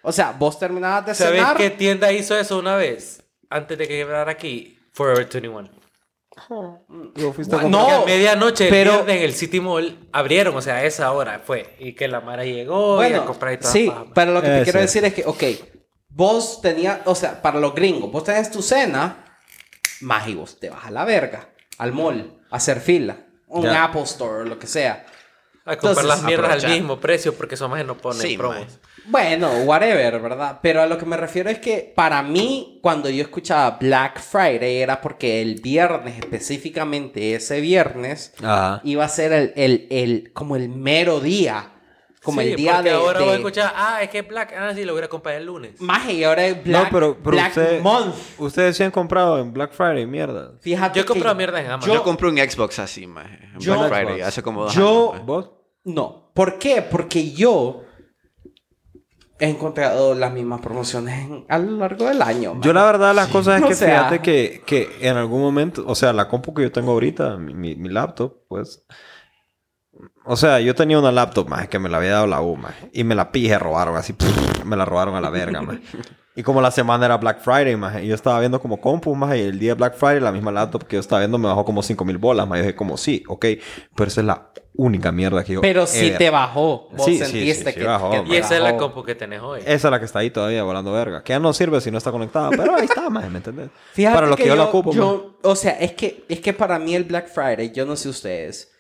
O sea, vos terminabas de ¿Sabes cenar. qué tienda hizo eso una vez? Antes de que quebrara aquí. Forever 21. Yo fuiste Bueno, Porque No, a medianoche pero- el viernes en el City Mall abrieron, o sea, a esa hora fue. Y que la Mara llegó y a Bueno, comprar y todo. sí, pero lo que te quiero decir es que, ok, vos tenías, o sea, para los gringos, vos tenés tu cena, más y vos te vas a la verga, al mall, a hacer fila, un Ya. Apple Store o lo que sea. A comprar Entonces, las mierdas al aprovechar. mismo precio porque son más no ponen Sí, promos. Bueno, whatever, ¿verdad? Pero a lo que me refiero es que para mí, cuando yo escuchaba Black Friday, era porque el viernes, específicamente ese viernes, Ajá. iba a ser el, el, el- como el mero día. Como Sí, el día porque de... ahora de- voy a escuchar, ah, es que es Black, ah, sí, lo voy a comprar el lunes. Maje, y ahora es Black, no, pero, pero Black usted- Month. ustedes sí han comprado en Black Friday, mierda. Fíjate Yo he comprado mierda en Amazon. Yo compré un Xbox así, maje, en Yo- Black Friday, Xbox. hace como dos Yo- años. ¿Vos? No. ¿Por qué? Porque yo he encontrado las mismas promociones en- a lo largo del año. Yo la verdad las cosas es O que sea- fíjate que, que en algún momento, o sea, la compu que yo tengo ahorita, mi, mi- mi laptop, pues... O sea, yo tenía una laptop, más que me la había dado la U, maje, y me la pije, robaron así, me la robaron a la verga, maje. Y como la semana era Black Friday, maje, y yo estaba viendo como compu, más y el día de Black Friday la misma laptop que yo estaba viendo me bajó como 5 mil bolas, más. Yo dije como, sí, ok, pero esa es la única mierda que yo... Pero si ever- te bajó. Vos Sí, sí, sentiste sí, sí que, bajó, que Y esa es la bajó. compu que tenés hoy. Esa es la que está ahí todavía volando verga. Que ya no sirve si no está conectada. Pero ahí está, maje, ¿me entendés? Fíjate Para lo que, yo, la ocupo. yo- o sea, es que, es que para mí el Black Friday, yo no sé ustedes,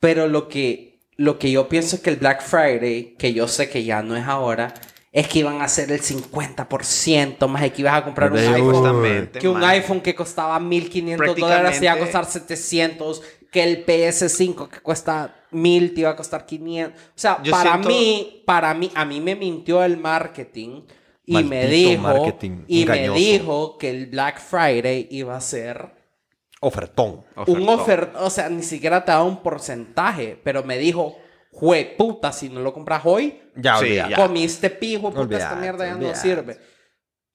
pero lo que, lo que yo pienso que el Black Friday, que yo sé que ya no es ahora, es que iban a hacer el 50% más que ibas a comprar un De iPhone. Que un iPhone que costaba 1500 dólares te iba a costar 700. Que el PS5 que cuesta 1000 te iba a costar 500. O sea, Yo para siento- mí, para mí, a mí me mintió el marketing. Y me dijo, y me dijo que el Black Friday iba a ser Ofertón. un oferta, o sea, ni siquiera te da un porcentaje, pero me dijo, jue puta, si no lo compras hoy, Ya, Sí, ya. comiste pijo, puta, esta mierda ya no sirve.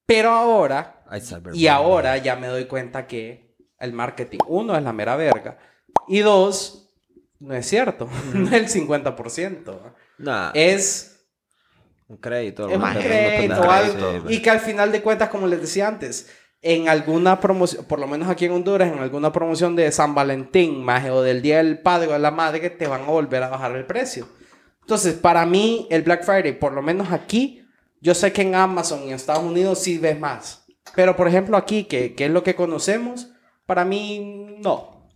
Pero ahora, y ahora ya me doy cuenta que el marketing, uno, es la mera verga, y dos, no es cierto, no es el 50%, Nah, es un crédito. es un crédito algo. sí, pues. y que al final de cuentas, como les decía antes, en alguna promoción, por lo menos aquí en Honduras, en alguna promoción de San Valentín, maje, o del Día del Padre o de la Madre, que te van a volver a bajar el precio. Entonces, para mí, el Black Friday, por lo menos aquí, yo sé que en Amazon y en Estados Unidos sí ves más. Pero, por ejemplo, aquí, que, que es lo que conocemos, para mí, no.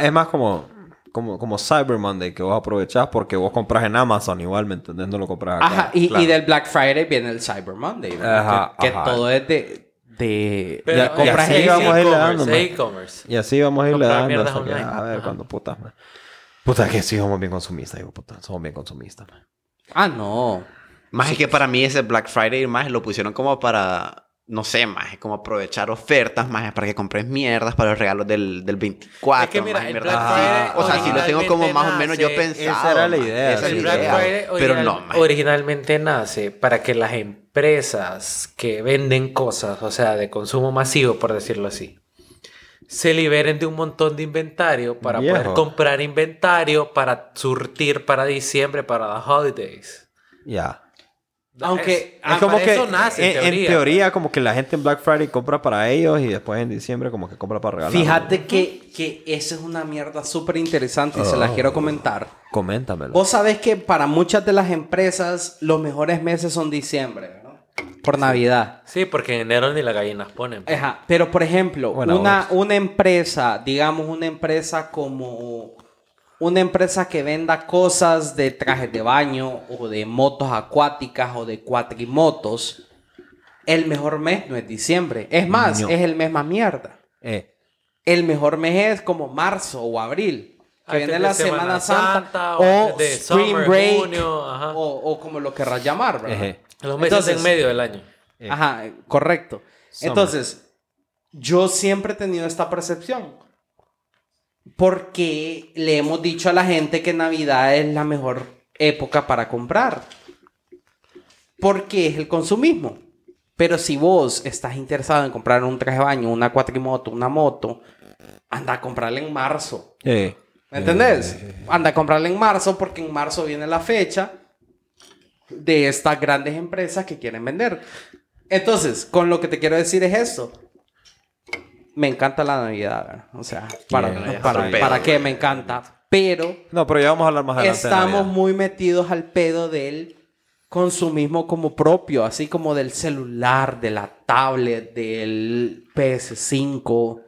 Es más como, como, como Cyber Monday que vos aprovechás porque vos compras en Amazon igual, ¿me entendés? No lo compras acá. Ajá, y, Claro. y del Black Friday viene el Cyber Monday, ¿verdad? Ajá, que, todo es de... de Pero Ya- compras y así es vamos a irle e-commerce, dando, es man. e-commerce. Y así vamos a irle Comprar dando. A ver, Ajá. cuando putas, man. Puta que sí, somos bien consumistas, digo, puta. Somos bien consumistas, man. Ah, no. Más es que para mí ese Black Friday más lo pusieron como para, no sé, más como aprovechar ofertas, más para que compres mierdas para los regalos del, del 24. Es que mira, maje, el Black así. Friday O sea, si lo tengo como más o menos yo originalmente pensaba. esa era la idea, esa es. El Black idea. Friday Pero original- no, maje. originalmente nace para que las empresas que venden cosas, o sea, de consumo masivo, por decirlo así, se liberen de un montón de inventario para poder comprar inventario para surtir para diciembre, para los holidays. Ya. Aunque Ah, Es como para que eso nace, en, en teoría, como que la gente en Black Friday compra para ellos y después en diciembre como que compra para regalar. Fíjate que, que eso es una mierda súper interesante y se la Oh. quiero comentar. Coméntamelo. Vos sabés que para muchas de las empresas los mejores meses son diciembre, ¿verdad? Por Navidad. Sí, porque en enero ni las gallinas ponen. pues. Ajá. Pero por ejemplo, una, una empresa, digamos una empresa como una empresa que venda cosas de trajes de baño o de motos acuáticas o de cuatrimotos, el mejor mes no es diciembre. Es más, es el mes más mierda. Eh, El mejor mes es como marzo o abril. Que viene la Semana, Semana Santa, Santa, o de Spring summer, Break junio, ajá. o, o como lo querrás llamar, ¿verdad? Los meses Entonces- en medio del año. Eh. Ajá, correcto. Summer. Entonces, yo siempre he tenido esta percepción. Porque le hemos dicho a la gente que Navidad es la mejor época para comprar. Porque es el consumismo. Pero si vos estás interesado en comprar un traje de baño, una cuatrimoto, una moto, anda a comprarla en marzo. eh. ¿Me entendés? Anda a comprarla en marzo porque en marzo viene la fecha de estas grandes empresas que quieren vender. Entonces, con lo que te quiero decir es esto. Me encanta la Navidad, ¿verdad? O sea, para, para, para pedo, qué me encanta. Pero No, pero ya vamos a hablar más adelante. de estamos muy metidos al pedo del consumismo como propio, así como del celular, de la tablet, del PS5.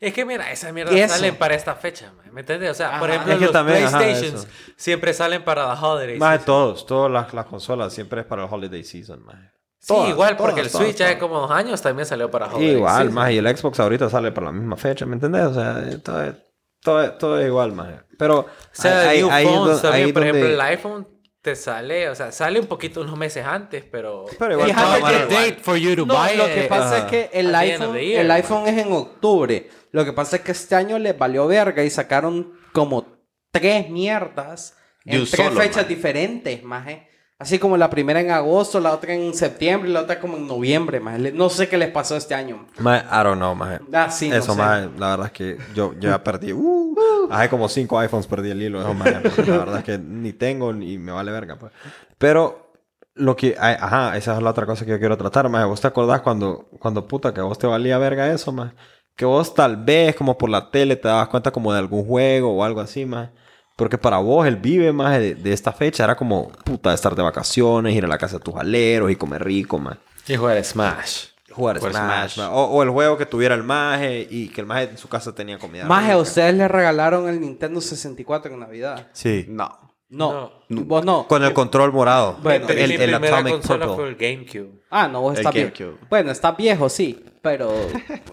Es que mira, esas mierdas eso. salen para esta fecha, man, ¿me entiendes? O sea, por ejemplo, Es que los también, PlayStations siempre salen para the holidays. Más de todos, todas las, las consolas siempre es para el holiday season, más. Sí, Todas, igual, porque todas, el Switch hace como dos años también salió para holidays. Igual, sí, más. Y el Xbox ahorita sale para la misma fecha, ¿me entendés? O sea, todo, es- todo, es- todo es igual, más. Pero. O sea, New ahí es Phones también, por ejemplo, donde- el iPhone te sale, o sea, sale un poquito unos meses antes, pero... Pero igual igual. date for you to No, buy lo que it, pasa es que el iPhone, year, el man. iPhone es en octubre. Lo que pasa es que este año les valió verga y sacaron como tres mierdas en tres solo, fechas maje. diferentes, maje. Así como la primera en agosto, la otra en septiembre y la otra como en noviembre. Le- No sé qué les pasó este año. Más, I don't know, más. Ah, sí, no Eso, sé. más, la verdad es que yo, yo ya perdí. Uh, hace como cinco iPhones perdí el hilo. Eso, maje, la verdad es que ni tengo ni me vale verga, pues. Pero lo que. Ajá, esa es la otra cosa que yo quiero tratar, más. ¿Vos te acordás cuando, cuando puta que vos te valía verga eso, más? Que vos tal vez, como por la tele, te dabas cuenta como de algún juego o algo así, más. Porque para vos el vive más de, de esta fecha era como puta estar de vacaciones, ir a la casa de tus aleros y comer rico, más. Y jugar Smash. Jugar Jugar Smash. Smash. ma. O, o el juego que tuviera el maje y que el maje en su casa tenía comida. Maje, a rica. ustedes les regalaron el Nintendo 64 en Navidad. Sí. No. No, vos no. Con el control morado. Bueno, el, mi el primera Atomic consola Purple. fue el GameCube. Ah, no, vos El estás viejo. GameCube. Bueno, estás viejo, sí. Pero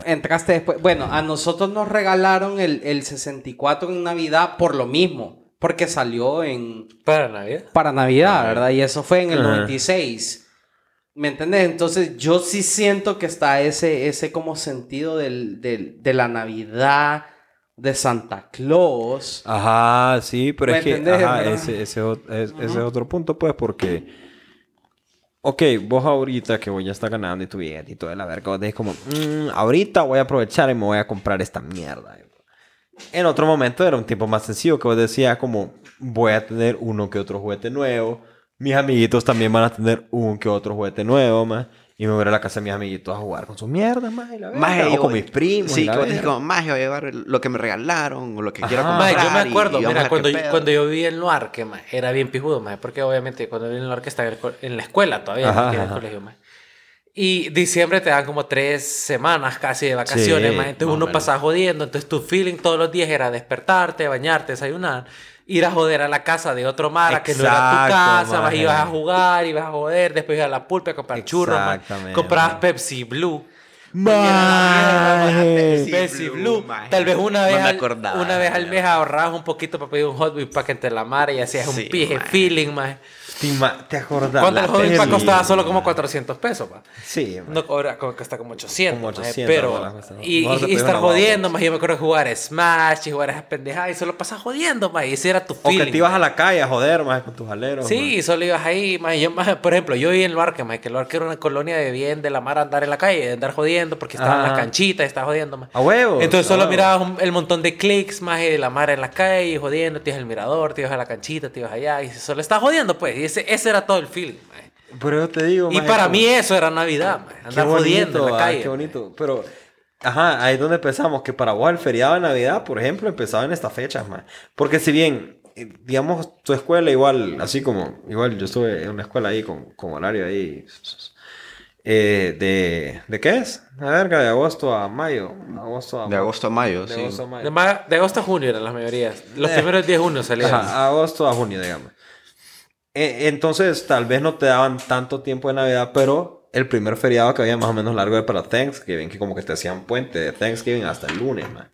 entraste después. Bueno, a nosotros nos regalaron el, el 64 en Navidad por lo mismo. Porque salió en Para Navidad. para Navidad, ¿verdad? Y eso fue en el Ajá. 96. ¿Me entiendes? Entonces yo sí siento que está ese, ese como sentido del, del- de la Navidad, de Santa Claus. Ajá, sí, pero ¿Me es que ajá, ese, ese, es- ese es otro punto, pues, porque. Ok, vos ahorita que vos ya estás ganando y tu billete y toda la verga, vos decís como, "Mm, ahorita voy a aprovechar y me voy a comprar esta mierda. En otro momento era un tiempo más sencillo que vos decías como, voy a tener uno que otro juguete nuevo. Mis amiguitos también van a tener un que otro juguete nuevo, más. Y me voy a ir a la casa de mis amiguitos a jugar con sus mierdas, más. Y la Maje, o yo- con mis primos. Sí, y la que vos decís verga. como, maje, voy a llevar lo que me regalaron o lo que quiero comprar. Mae, yo me y- acuerdo, y mira, cuando, yo- cuando yo vivía en Luarque, mae, era bien pijudo, mae, porque obviamente cuando vivía en Luarque estaba en, la escuela todavía, Ajá, en el colegio, mae. Y diciembre te dan como tres semanas casi de vacaciones, Sí. Entonces más o uno menos. pasaba jodiendo. Entonces tu feeling todos los días era despertarte, bañarte, desayunar, ir a joder a la casa de otro Mara que no era tu Exacto, casa, más maje. ibas a jugar, ibas a joder, después ibas a la pulpa a comprar churros, comprabas Pepsi Blue. Maje. Pepsi Blue, maje. Tal vez una No vez, al, una vez al mes ahorrabas un poquito para pedir un Hot Wheels para que te la mare y hacías Sí, un pije feeling, más. Te ¿Te acordás? Cuando el Hot Wheels pa' Pepsi. costaba solo como 400 pesos, pa. Sí, man. No como cuesta como 800. Como maje, 800, pero. ahora cuesta. Y, y- y estar jodiendo, más. Yo me acuerdo de jugar Smash y jugar a esas pendejadas y solo pasas jodiendo, más. Y ese era tu O feeling. que te ibas a la calle a joder, más con tus aleros. Sí, y solo ibas ahí, maje. Yo, por ejemplo, yo viví en Luarque, maje, que Luarque era una colonia de bien de la mar andar en la calle, de andar jodiendo. porque estaba en la Ajá. canchita y estaba jodiendo, más. A huevo. Entonces solo mirabas un- el montón de clics, más de la mara en la calle, jodiendo, te ibas al mirador, te ibas a la canchita, te ibas allá, y solo estás jodiendo, pues. Y ese, ese era todo el feeling, maje. Pero yo te digo, Y maje, para como- mí eso era Navidad. Qué Andar jodiendo en la ah, calle. Qué bonito. Pero, ajá, ahí es donde empezamos. Que para vos el feriado de Navidad, por ejemplo, empezaba en estas fechas, man. Porque si bien, eh, digamos, tu escuela igual, así como, igual yo estuve en una escuela ahí con, con horario ahí. eh, de, ¿De qué es? Verga, de agosto a mayo. Agosto a De agosto a mayo, de sí. agosto a mayo. De, ma- de agosto a junio eran las mayorías. Los Eh. primeros 10 de junio salían. Ajá, agosto a junio, digamos. E- Entonces, tal vez no te daban tanto tiempo de Navidad, pero el primer feriado que había más o menos largo era para Thanksgiving, que como que te hacían puente de Thanksgiving hasta el lunes, man.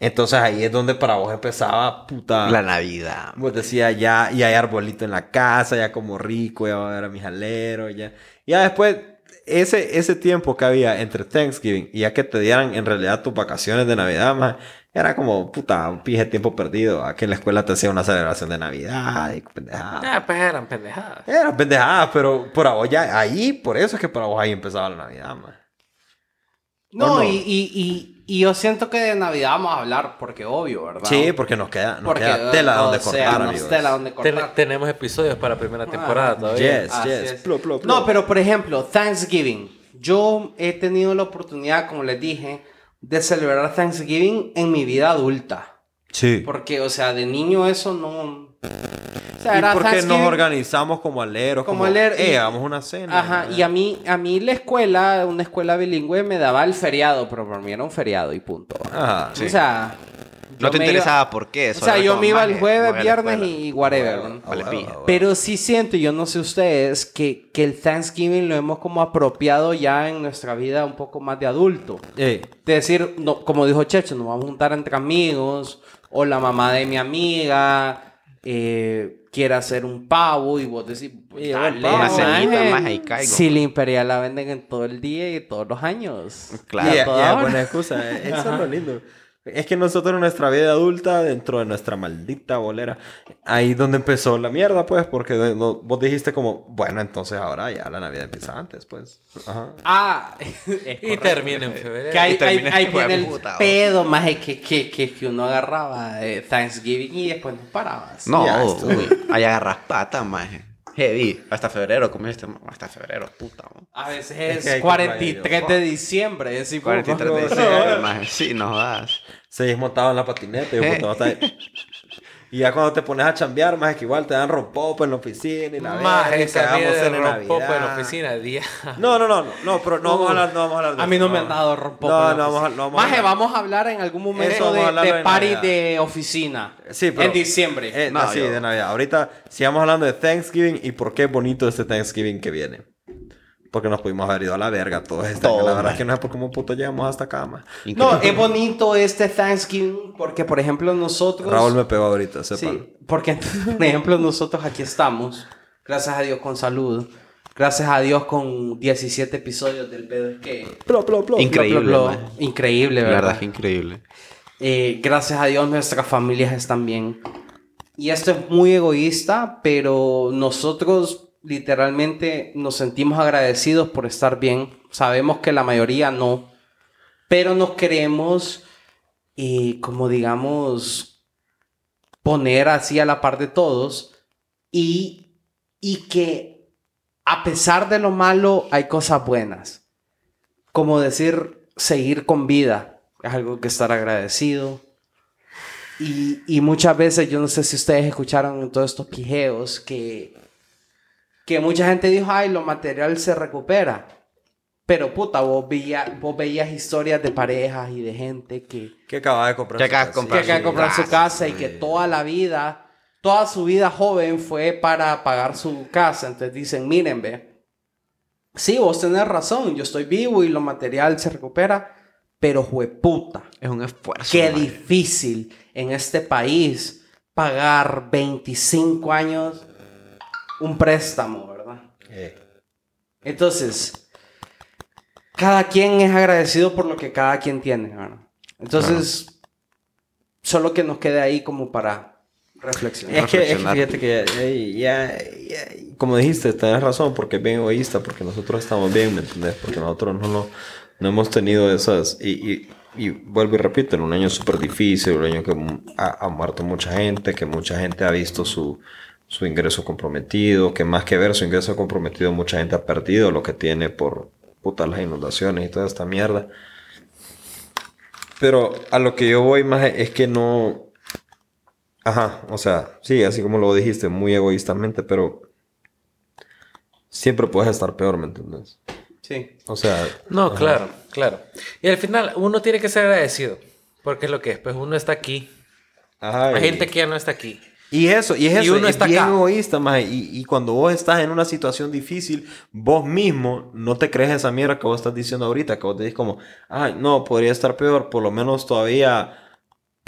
Entonces ahí es donde para vos empezaba, puta. La Navidad. Vos decías, ya, ya hay arbolito en la casa, ya como rico, ya va a ver a mis aleros, ya. Ya después, ese, ese tiempo que había entre Thanksgiving y ya que te dieran en realidad tus vacaciones de Navidad, más era como, puta, un pije tiempo perdido. Aquí en la escuela te hacía una celebración de Navidad y pendejada. Ah, pues eran pendejadas. Era pendejada, pero por vos ya, ahí, por eso es que para vos ahí empezaba la Navidad, man. No. Y, y, y, y yo siento que de Navidad vamos a hablar, porque obvio, ¿verdad? Sí, porque nos queda, nos porque queda tela o donde sea, cortar, nos amigos. tela donde Ten- cortar. tenemos episodios para primera temporada Ah, todavía. Yes, Así yes. es. Plo, plo, plo. No, pero por ejemplo, Thanksgiving. Yo he tenido la oportunidad, como les dije, de celebrar Thanksgiving en mi vida adulta. Sí. Porque, o sea, de niño eso no... O sea, ¿Y era por qué nos organizamos como aleros? Como Como, y- Eh, hagamos una cena. Ajá, y a mí, a mí la escuela, una escuela bilingüe, me daba el feriado, pero para mí era un feriado y punto. Ajá. Sí. O sea... No te iba- interesaba por qué. O sea, yo me iba el jueves, viernes y whatever. Vale. Pero sí siento, yo no sé ustedes, que, que el Thanksgiving lo hemos como apropiado ya en nuestra vida un poco más de adulto. De decir, no, como dijo Checho, nos vamos a juntar entre amigos, o la mamá de mi amiga eh, quiere hacer un pavo y vos decís, pues, Y dale, pavo, Una cenita, maje, y caigo. Si la Imperial la venden en todo el día y todos los años. Claro. y, A y buena excusa. eh, Eso es lo lindo. Es que nosotros en nuestra vida adulta, dentro de nuestra maldita bolera, ahí donde empezó la mierda, pues, porque vos dijiste como, bueno, entonces ahora ya la Navidad empieza antes, pues. Ajá. Ah, Y termina en febrero. Que ahí, Y termina ahí- ahí hijo de viene el puta, pedo más que, que, que, que uno agarraba de Thanksgiving y después no parabas. No, Ya, esto- ahí agarras pata, maje. Heavy. Hasta febrero, como este, hasta febrero, puta. man. A veces Es es, que hay que 43 traer- de diciembre. Es decir, 43 de no, diciembre, no. maje. Sí, no das. Se desmontaba en la patineta y, puta, vas ahí. Y ya cuando te pones a chambear, más que igual te dan rompopo en la oficina y la Más verga, esa mierda de rompopo en la oficina. Día. No, no, no, no, no, pero no vamos a hablar, no vamos a hablar de A mí no me han dado rompopo. No, no vamos a, no vamos a Maje, hablar. vamos a hablar en algún momento de, de en party Navidad. de oficina. Sí, pero... En diciembre. Eh, No, no, sí, yo- de Navidad. Ahorita sigamos hablando de Thanksgiving y por qué es bonito este Thanksgiving que viene. Porque nos pudimos haber ido a la verga todos este año. Todo, La verdad es que no es por cómo puto llegamos hasta acá, man. no, Increíble. es bonito este Thanksgiving porque, por ejemplo, nosotros... Raúl me pegó ahorita, sepan. Sí, porque, por ejemplo, nosotros aquí estamos, gracias a Dios con salud, gracias a Dios con 17 episodios del pedo es que... Plo, plo, plo. Increíble, Blo, blo, blo. man. Increíble, La ¿verdad? verdad es que increíble. Eh, gracias a Dios nuestras familias están bien. Y esto es muy egoísta, pero nosotros literalmente nos sentimos agradecidos por estar bien. Sabemos que la mayoría no, pero nos queremos, eh, como digamos, poner así a la par de todos y, y que a pesar de lo malo hay cosas buenas. Como decir, seguir con vida es algo que estar agradecido. Y, y muchas veces, yo no sé si ustedes escucharon todos estos pijeos que, que mucha gente dijo, ay, lo material se recupera. Pero puta, vos, veía- vos veías historias de parejas y de gente que, Que acaba de comprar Que su acaba de casa. que comprar acaba de su comprar su casa, y que toda la vida, toda su vida joven fue para pagar su casa. Entonces dicen, miren, ve, sí, vos tenés razón, yo estoy vivo y lo material se recupera, pero jueputa. Es un esfuerzo. Qué difícil en este país pagar 25 años un préstamo, ¿verdad? Eh, Entonces, cada quien es agradecido por lo que cada quien tiene, ¿verdad? Entonces, solo que nos quede ahí como para reflexionar. Es que, es que reflexionar. fíjate que eh, ya, ya- como dijiste, tenés razón, porque es bien egoísta, porque nosotros estamos bien, ¿me entendés? Porque nosotros no No hemos tenido esas... Y, y, y vuelvo y repito, en un año súper difícil, un año que ha, ha, muerto mucha gente, que mucha gente ha visto su, su ingreso comprometido, que más que ver su ingreso comprometido, mucha gente ha perdido lo que tiene por putas las inundaciones y toda esta mierda. Pero a lo que yo voy más es que no... Ajá, o sea, sí, así como lo dijiste, muy egoístamente, pero siempre puedes estar peor, ¿me entiendes? Sí. O sea... No, claro, claro. Y al final uno tiene que ser agradecido, porque es lo que es, pues uno está aquí. Ajá, Hay y- gente que ya no está aquí. Y eso, y es Y eso, uno es está bien acá. egoísta, maje. Y, y cuando vos estás en una situación difícil, vos mismo no te crees esa mierda que vos estás diciendo ahorita, que vos te dices como, ay, no, podría estar peor, por lo menos todavía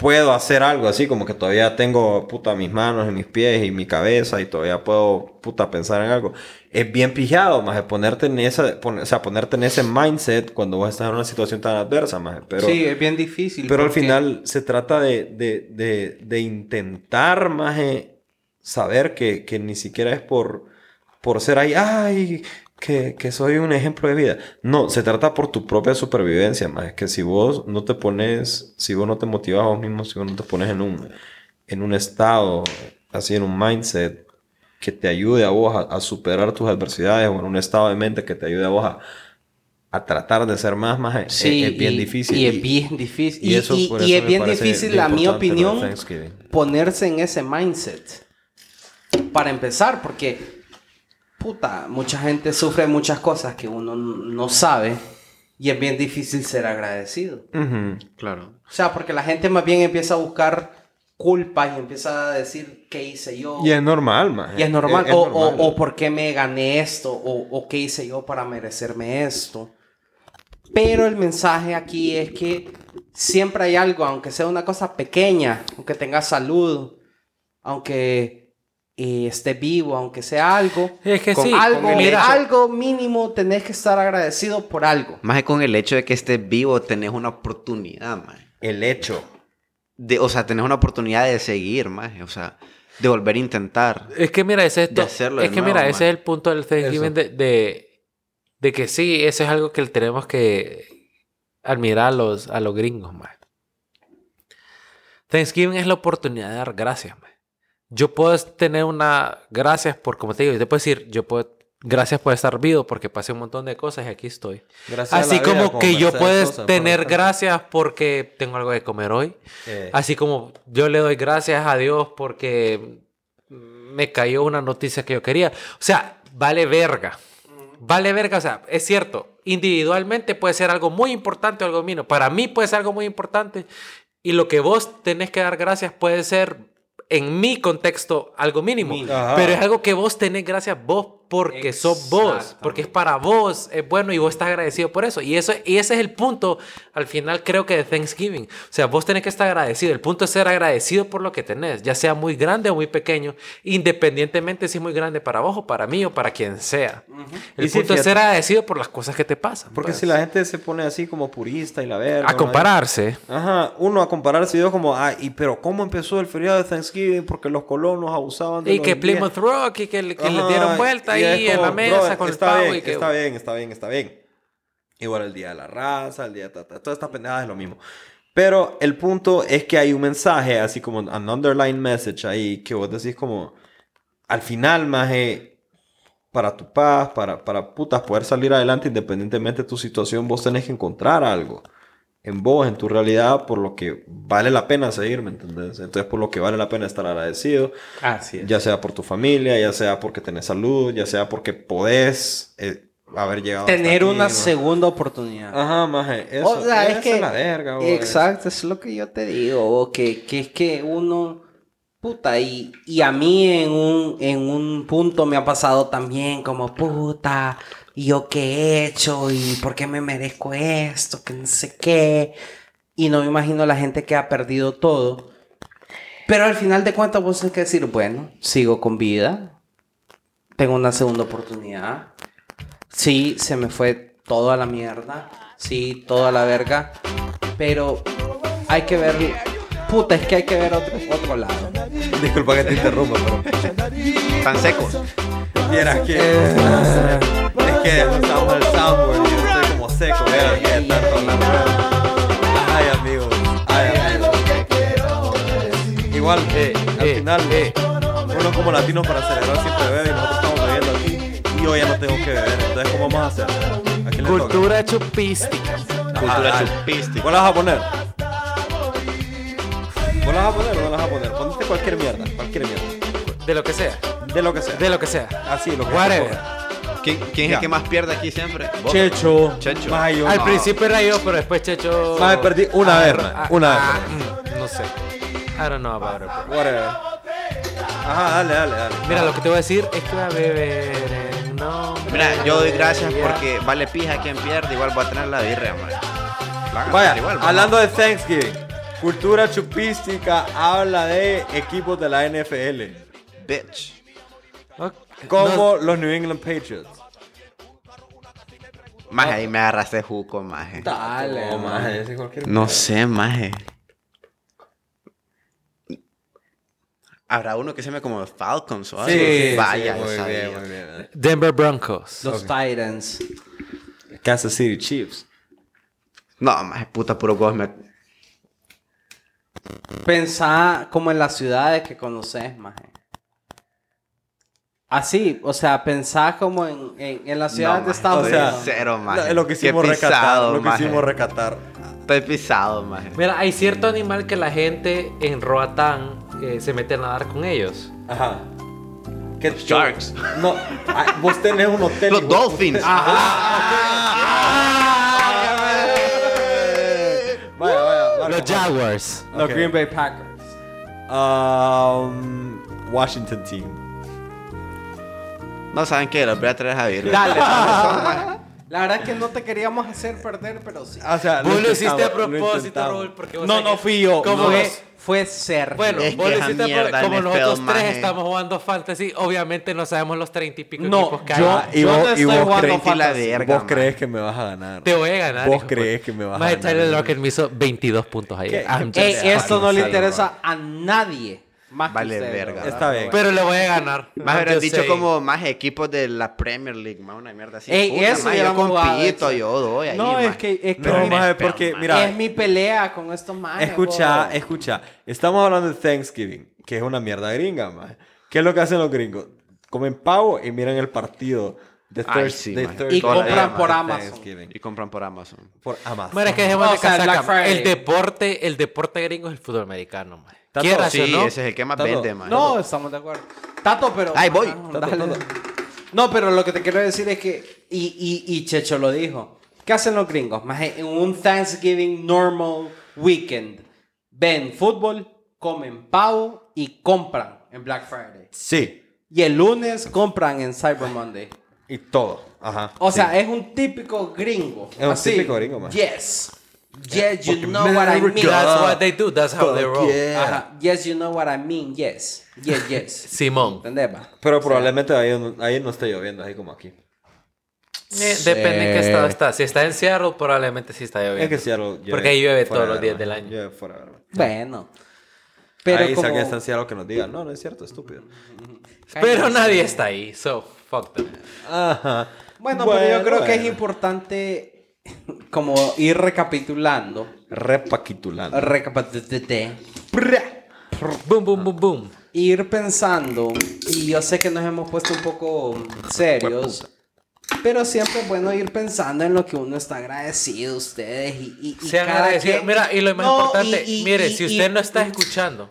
puedo hacer algo así, como que todavía tengo, puta, mis manos y mis pies y mi cabeza y todavía puedo, puta, pensar en algo. Es bien pijado, maje, ponerte en esa, pon- o sea, ponerte en ese mindset cuando vos estás en una situación tan adversa. Pero, sí, es bien difícil. pero al porque- final se trata de, de, de, de intentar, maje, saber que, que ni siquiera es por, por ser ahí, ay, que, que soy un ejemplo de vida. No, se trata por tu propia supervivencia, maje. Que si vos no te pones, si vos no te motivas a vos mismo, si vos no te pones en un, en un estado, así en un mindset que te ayude a vos a, a superar tus adversidades o en un estado de mente que te ayude a vos a, a tratar de ser más, es- Sí, es, bien y- difícil. Y, es bien difícil. Y, eso- y- por y eso es bien difícil, a mi opinión, ponerse en ese mindset. Para empezar, porque, puta, mucha gente sufre muchas cosas que uno no sabe y es bien difícil ser agradecido. Claro. O sea, porque la gente más bien empieza a buscar culpas y empieza a decir qué hice yo. Y es normal, maje. Y es normal. Es- es o, normal. O, o por qué me gané esto. O, o qué hice yo para merecerme esto. Pero el mensaje aquí es que siempre hay algo, aunque sea una cosa pequeña, aunque tenga salud, aunque eh, esté vivo, aunque sea algo. Es que con sí, algo, con hecho- algo mínimo tenés que estar agradecido por algo. Más que con el hecho de que estés vivo, tenés una oportunidad, más. El hecho. De, o sea, tenés una oportunidad de seguir, más. O sea, de volver a intentar. Es que mira, ese es, De hacerlo es de que nuevo, mira, man. ese es el punto del Thanksgiving de, de, de que sí, eso es algo que tenemos que admirar a los, a los gringos, man. Thanksgiving es la oportunidad de dar gracias, man. Yo puedo tener una gracias por, como te digo, yo te puedo decir, yo puedo, gracias por estar vivo porque pasé un montón de cosas y aquí estoy. Gracias a la Así vida, como que yo puedo tener gracias porque tengo algo de comer hoy. Eh, Así como yo le doy gracias a Dios porque me cayó una noticia que yo quería. O sea, vale verga. Vale verga, o sea, es cierto, individualmente puede ser algo muy importante o algo mínimo. Para mí puede ser algo muy importante y lo que vos tenés que dar gracias puede ser en mi contexto algo mínimo. Pero es algo que vos tenés gracias vos porque sos vos, porque es para vos, es bueno y vos estás agradecido por eso. Y, eso, y ese es el punto, al final creo que de Thanksgiving. O sea, vos tenés que estar agradecido. El punto es ser agradecido por lo que tenés, ya sea muy grande o muy pequeño, independientemente si es muy grande para vos o para mí o para quien sea. El Y sí, punto es fíjate. ser agradecido por las cosas que te pasan. porque pues. si la gente se pone así como purista y la verga. A ¿no? compararse. Ajá, uno a compararse y yo como, ah, y pero ¿cómo empezó el feriado de Thanksgiving? Porque los colonos abusaban de Y los que. Plymouth Rock y que, le- que le dieron vuelta y ahí en como, la mesa con el pavo bien, y que... Está bien, está bien, está bien. Igual el día de la raza, el día de... ta- ta- Todas estas pendejadas es lo mismo. Pero el punto es que hay un mensaje, así como un underline message ahí, que vos decís como, al final, maje, para tu paz, para, para putas poder salir adelante independientemente de tu situación, vos tenés que encontrar algo en vos, en tu realidad, por lo que vale la pena seguir, ¿me entendés? Entonces, por lo que vale la pena estar agradecido, Así es. ya sea por tu familia, ya sea porque tenés salud, ya sea porque podés eh, haber llegado hasta Tener aquí, una ¿no? segunda oportunidad. Ajá, maje, eso, o sea, es que... la verga, güey. exacto, es lo que yo te digo. o Que, que es que uno... Puta, y, y a mí en un, en un punto me ha pasado también como, puta, ¿y yo qué he hecho? ¿Y por qué me merezco esto? Que no sé qué. Y no me imagino la gente que ha perdido todo. Pero al final de cuentas vos tenés que decir, bueno, sigo con vida. Tengo una segunda oportunidad. Sí, se me fue todo a la mierda. Sí, todo a la verga. Pero hay que ver. Puta, es que hay que ver otro, otro lado. Disculpa que te interrumpa, pero Tan secos. vieras que... es que no estamos en el soundboard y yo estoy como seco, vean, que tanto hablar. Ay, amigos. Ay, amigos. Igual, Eh, al eh, final, eh. uno como latino para celebrar siempre bebe y nosotros estamos bebiendo aquí. Y yo ya no tengo que beber. Entonces, ¿cómo vamos a hacer? ¿A quién le toca? Cultura chupística. Cultura Ajá, chupística. ¿Cuál la vas a poner? ¿Cuál la vas a poner o no la vas a poner? Ponte cualquier mierda, cualquier mierda. De lo que sea. De lo que sea. De lo que sea. Así, lo que sea. ¿Quién, quién es el que más pierde aquí siempre? ¿Vos? Checho. Checho. Al No. principio era yo, pero después Checho. Más perdí una vez, man. ah, Una vez. ah, mm, no sé. I don't know about it, bro. Whatever. Ajá, dale, dale, dale. Mira, lo que te voy a decir es que voy a beber en nombre Mira, yo doy gracias porque vale pija quien pierde, igual voy a tener la birria, man. Vaya, igual, hablando de Thanksgiving, cultura chupística habla de equipos de la NFL, Bitch. Ok. Como los New England Patriots. Más ahí me agarraste juco, maje. Dale. No, man. maje, ese cualquier No mierda. sé, maje. Habrá uno que se me como Falcons o algo. Sí, sí, Vaya, muy esa bien, idea. muy bien. Denver Broncos. Los Titans. Kansas City Chiefs. No, maje, puta, puro gol me... Pensá como en las ciudades que conoces, maje. Así, o sea, pensá como en, en, en las ciudades No, de Estados o sea, Unidos. Cero, maje. Lo, que hicimos recatar, pisado, lo que maje. hicimos recatar. Estoy pisado, maje. Mira, hay cierto animal que la gente en Roatán eh, se mete a nadar con ellos. Ajá. ¿Qué Los Sharks. No, ah, vos tenés un hotel. Los hijo de puta. Dolphins. Vaya, vaya. Marco, Los. Jaguars. Los Ok. Green Bay Packers. Um, Washington Team. No saben qué, los voy a traer a birria. Dale. La verdad es que no te queríamos hacer perder, pero sí. O sea, Vos lo hiciste a lo propósito. Raúl, porque vos No, sabés no fui yo. ¿Cómo no. ves? Fue, fue Sergio. Bueno, Es vos lo hiciste mierda como NFL, nosotros tres maje. estamos jugando fantasy, obviamente no sabemos los 30 y pico No, equipos que hay. yo- Ah, y yo vos, no y estoy vos jugando crees, fantasy. la verga, vos man. crees que me vas a ganar. Te voy a ganar. Vos hijo crees que me vas a ganar. Tyler Lockett me hizo 22 puntos ayer. Just Ey, esto no le interesa a nadie. Más Vale que verga. Está bien. Pero le voy a ganar. Más hubieran dicho como más equipos de la Premier League, más una mierda así. Ey, Puta, eso yo compito, yo doy ahí, No, es que, es que No, porque, mira, es mi pelea con estos majes. escucha, bo. escucha. Estamos hablando de Thanksgiving, que es una mierda gringa, man. ¿Qué es lo que hacen los gringos? Comen pavo y miran el partido de, Ay, sí. Thursday Y compran por Amazon. Y compran por Amazon. Por Amazon. Mira, es que dejemos de casaca. El deporte, el deporte gringo es el fútbol americano, man. Tato, Quieras Sí, no. ese es el que más Tato. vende, man. No, estamos de acuerdo. Tato, pero. Ahí voy. Tato, dale. Tato. No, pero lo que te quiero decir es que. Y, y, y Checho lo dijo. ¿Qué hacen los gringos? Maje, en un Thanksgiving normal weekend. Ven fútbol, comen pavo y compran en Black Friday. Sí. Y el lunes compran en Cyber Monday. Y todo. Ajá. O sí. sea, es un típico gringo. Es un Así. típico gringo, man. Yes. Yes, you Porque know what I mean. That's what they do. That's how they roll. yeah. Ajá. Yes, you know what I mean. Yes. Yes, yes. Simón. ¿Entendés? Pero probablemente ahí, no- ahí no esté lloviendo, así como aquí. Eh, Depende en qué estado está. Si está en Seattle, probablemente sí está lloviendo. Es que Seattle llueve Porque ahí llueve todos los días del año. Llueve fuera de. Bueno. Pero ahí como... si alguien está en Seattle que nos diga, no, no es cierto, estúpido. Pero nadie está ahí. So, fuck them. Ajá. Bueno, pero yo creo que es importante como ir recapitulando. Recapitulando. Recapitulando. Boom, boom, boom, boom. Ir pensando. Y yo sé que nos hemos puesto un poco serios. Pero siempre es bueno ir pensando en lo que uno está agradecido ustedes y, y, y Sean cada agradecidos. Mira, y lo más No, importante, y- y- mire, y- si y- usted no está escuchando,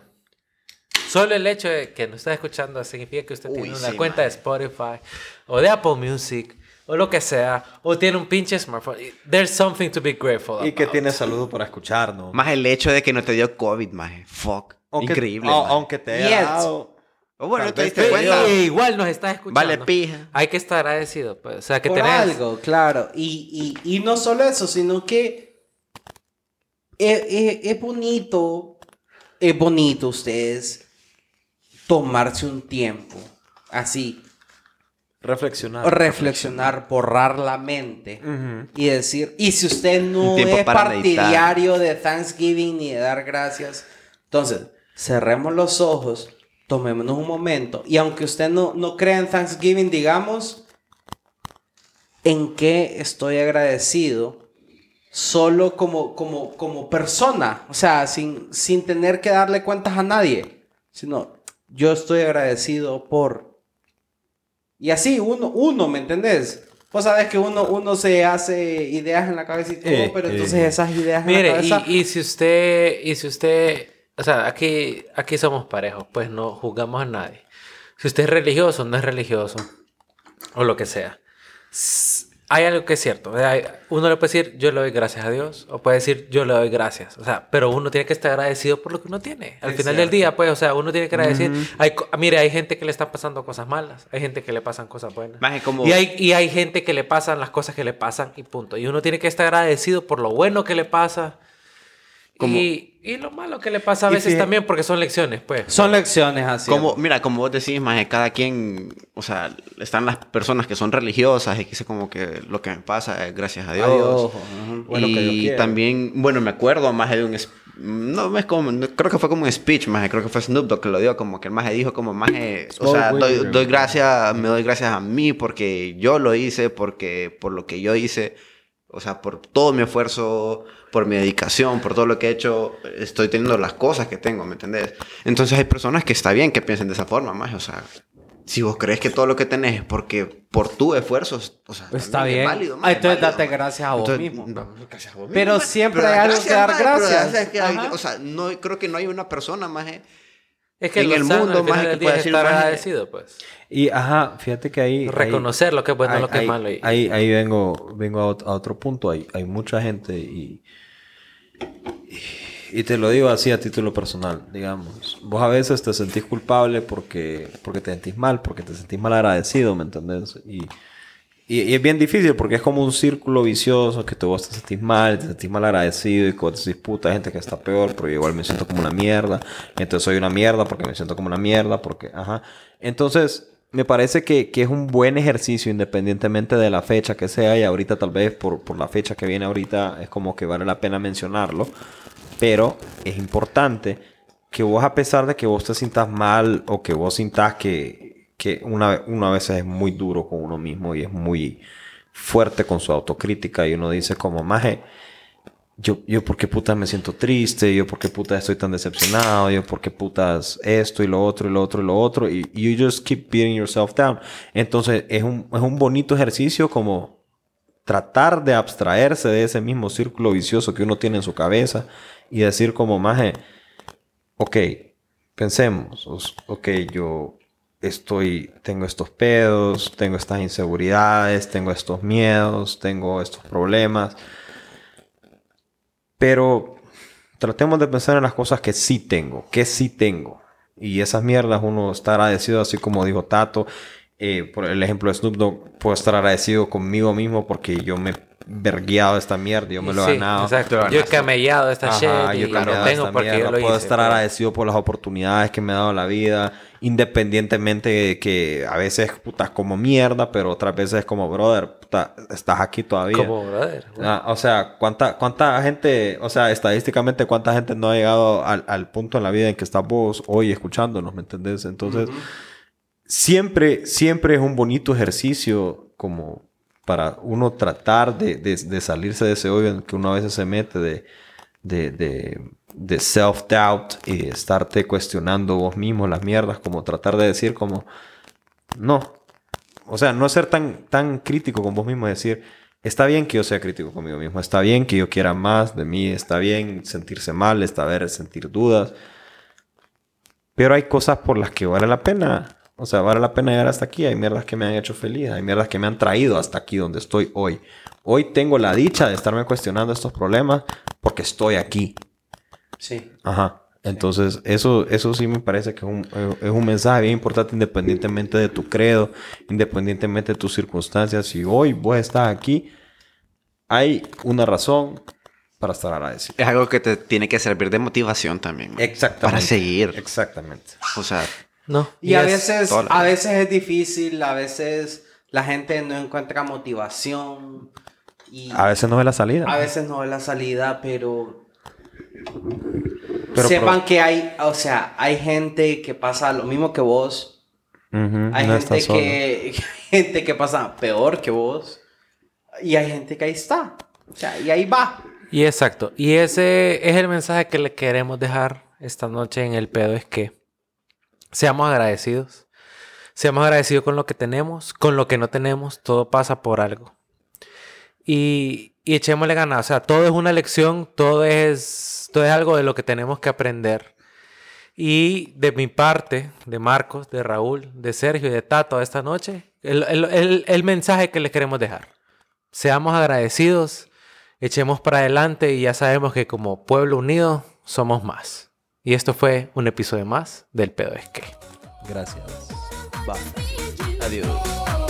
solo el hecho de que no está escuchando significa que usted Uy, tiene una sí, cuenta de Spotify o de Apple Music o lo que sea, o tiene un pinche smartphone. There's something to be grateful Y que about. tiene saludo para escucharnos. Más el hecho de que no te dio COVID, maje. Fuck. Aunque- Increíble, aunque te haya dado- O bueno, tal te diste te cuenta. Igual nos está escuchando. Vale pija. Hay que estar agradecido, pues. O sea, que por tenés... algo, claro. Y, y, y no solo eso, sino que es, es- es bonito, es bonito ustedes tomarse un tiempo así, Reflexionar. reflexionar, borrar la mente y decir, y si usted no es meditar. partidario de Thanksgiving ni de dar gracias, entonces cerremos los ojos, tomémonos un momento y aunque usted no, no crea en Thanksgiving, digamos, en qué estoy agradecido solo como, como, como persona, o sea, sin, sin tener que darle cuentas a nadie, sino yo estoy agradecido por... Y así, uno, uno, ¿me entendés? Vos sabes que uno, uno se hace ideas en la cabeza y todo, Eh, pero eh. entonces esas ideas en la Mire, cabeza... y, y si usted, y si usted, o sea, aquí, aquí somos parejos, pues no juzgamos a nadie. Si usted es religioso, no es religioso, o lo que sea. Hay algo que es cierto. Hay- Uno le puede decir, yo le doy gracias a Dios, o puede decir, yo le doy gracias. O sea, pero uno tiene que estar agradecido por lo que uno tiene. Al Es final del cierto. día, pues, o sea, uno tiene que agradecer. hay, co- mire, hay gente que le están pasando cosas malas, hay gente que le pasan cosas buenas. Maje, como... Y hay, y hay gente que le pasan las cosas que le pasan y punto. Y uno tiene que estar agradecido por lo bueno que le pasa Como- y, y lo malo que le pasa a veces fíjate- también porque son lecciones, pues. Son lecciones así. Como, mira, como vos decís, más cada quien, o sea, están las personas que son religiosas y que sé como que lo que me pasa es gracias a Dios. Bueno, que Dios y también, bueno, me acuerdo más de un, no es como, no- creo que fue como un speech, más creo que fue Snoop Dogg que lo dio, como que el más dijo como más, o sea, Smoke doy, doy gracias, me doy gracias a mí porque yo lo hice, porque por lo que yo hice, o sea, por todo mi esfuerzo, por mi dedicación, por todo lo que he hecho, estoy teniendo las cosas que tengo, ¿me entendés? Entonces hay personas que está bien que piensen de esa forma, más, o sea, si vos crees que todo lo que tenés es porque por tu esfuerzo, o sea, Está bien. es válido, Ah, maje, es entonces válido, date gracias a vos Entonces, mismo. no, gracias a vos Pero mismo, siempre maje. hay algo que dar pero gracias. gracias que hay- o sea, no, creo que no hay una persona más Es que en el mundo, del que es decir, estar maje, agradecido, pues. Y ajá, fíjate que ahí... ahí- Reconocer lo que es bueno y ahí- lo que es ahí- malo. y- Ahí, ahí vengo, vengo a, ot- a otro punto. Hay, hay mucha gente y, y te lo digo así a título personal, digamos. Vos a veces te sentís culpable porque, porque te sentís mal, porque te sentís mal agradecido, ¿me entendés? Y, y, y es bien difícil porque es como un círculo vicioso que tú vos te sentís mal, te sentís mal agradecido y cuando te decís, puta, hay gente que está peor, pero igual me siento como una mierda. Entonces soy una mierda porque me siento como una mierda, porque, ajá. Entonces, me parece que, que es un buen ejercicio independientemente de la fecha que sea y ahorita tal vez por, por la fecha que viene ahorita es como que vale la pena mencionarlo. Pero es importante que vos, a pesar de que vos te sientas mal o que vos sintas que, que una, uno a veces es muy duro con uno mismo y es muy fuerte con su autocrítica y uno dice como, maje, yo, yo por qué putas me siento triste, yo por qué putas estoy tan decepcionado, yo por qué putas esto y lo otro y lo otro y lo otro y you just keep beating yourself down. Entonces es un, es un bonito ejercicio como tratar de abstraerse de ese mismo círculo vicioso que uno tiene en su cabeza y decir como maje, ok, pensemos, os- ok, yo estoy, tengo estos pedos, tengo estas inseguridades, tengo estos miedos, tengo estos problemas, pero tratemos de pensar en las cosas que sí tengo, que sí tengo. Y esas mierdas uno está agradecido, así como dijo Tato, eh, por el ejemplo de Snoop Dogg, puedo estar agradecido conmigo mismo porque yo me he vergueado esta mierda, yo me lo he Sí, ganado. Exacto. Yo he camellado esta Ajá, shit yo y he lo cambiado tengo esta porque mierda. yo lo Puedo hice. estar pues. agradecido por las oportunidades que me ha dado la vida, independientemente de que a veces puta como mierda, pero otras veces como brother, puta, estás aquí todavía. Como brother. Ah, o sea, ¿cuánta, ¿cuánta gente, o sea, estadísticamente, cuánta gente no ha llegado al, al punto en la vida en que estás vos hoy escuchándonos, ¿me entendés? Entonces, siempre, siempre es un bonito ejercicio como para uno tratar de, de- salirse de ese hoyo en que uno a veces se mete de, de, de, self-doubt y estarte cuestionando vos mismo las mierdas, como tratar de decir como, no, o sea, no ser tan, tan crítico con vos mismo, decir, está bien que yo sea crítico conmigo mismo, está bien que yo quiera más de mí, está bien sentirse mal, está bien sentir dudas, pero hay cosas por las que vale la pena, o sea, vale la pena llegar hasta aquí, hay mierdas que me han hecho feliz, hay mierdas que me han traído hasta aquí donde estoy hoy. Hoy tengo la dicha de estarme cuestionando estos problemas porque estoy aquí. Sí. Ajá. Entonces, eso, eso sí me parece que es un, eh, es un mensaje bien importante independientemente de tu credo, independientemente de tus circunstancias. Si hoy vos estás aquí, hay una razón para estar agradecido. Es algo que te tiene que servir de motivación también. man. Exactamente. Para seguir. Exactamente. O sea, No. Y, a es- veces, a veces es difícil, a veces la gente no encuentra motivación y A veces no ve la salida. a veces no ve la salida, pero, Pero sepan que hay, o sea, hay gente que pasa lo mismo que vos, hay no gente que, gente que pasa peor que vos Y hay gente que ahí está. O sea, y ahí va. Y exacto. Y ese es el mensaje que le queremos dejar esta noche en el pedo. Es que seamos agradecidos. Seamos agradecidos con lo que tenemos, con lo que no tenemos. Todo pasa por algo. Y, y echémosle ganas. O sea, todo es una lección. Todo es, todo es algo de lo que tenemos que aprender. Y de mi parte, de Marcos, de Raúl, de Sergio y de Tato esta noche, el, el- el- el mensaje que les queremos dejar. Seamos agradecidos, echemos para adelante y ya sabemos que como pueblo unido somos más. Y esto fue un episodio más del Pedo es que. Gracias. Adiós.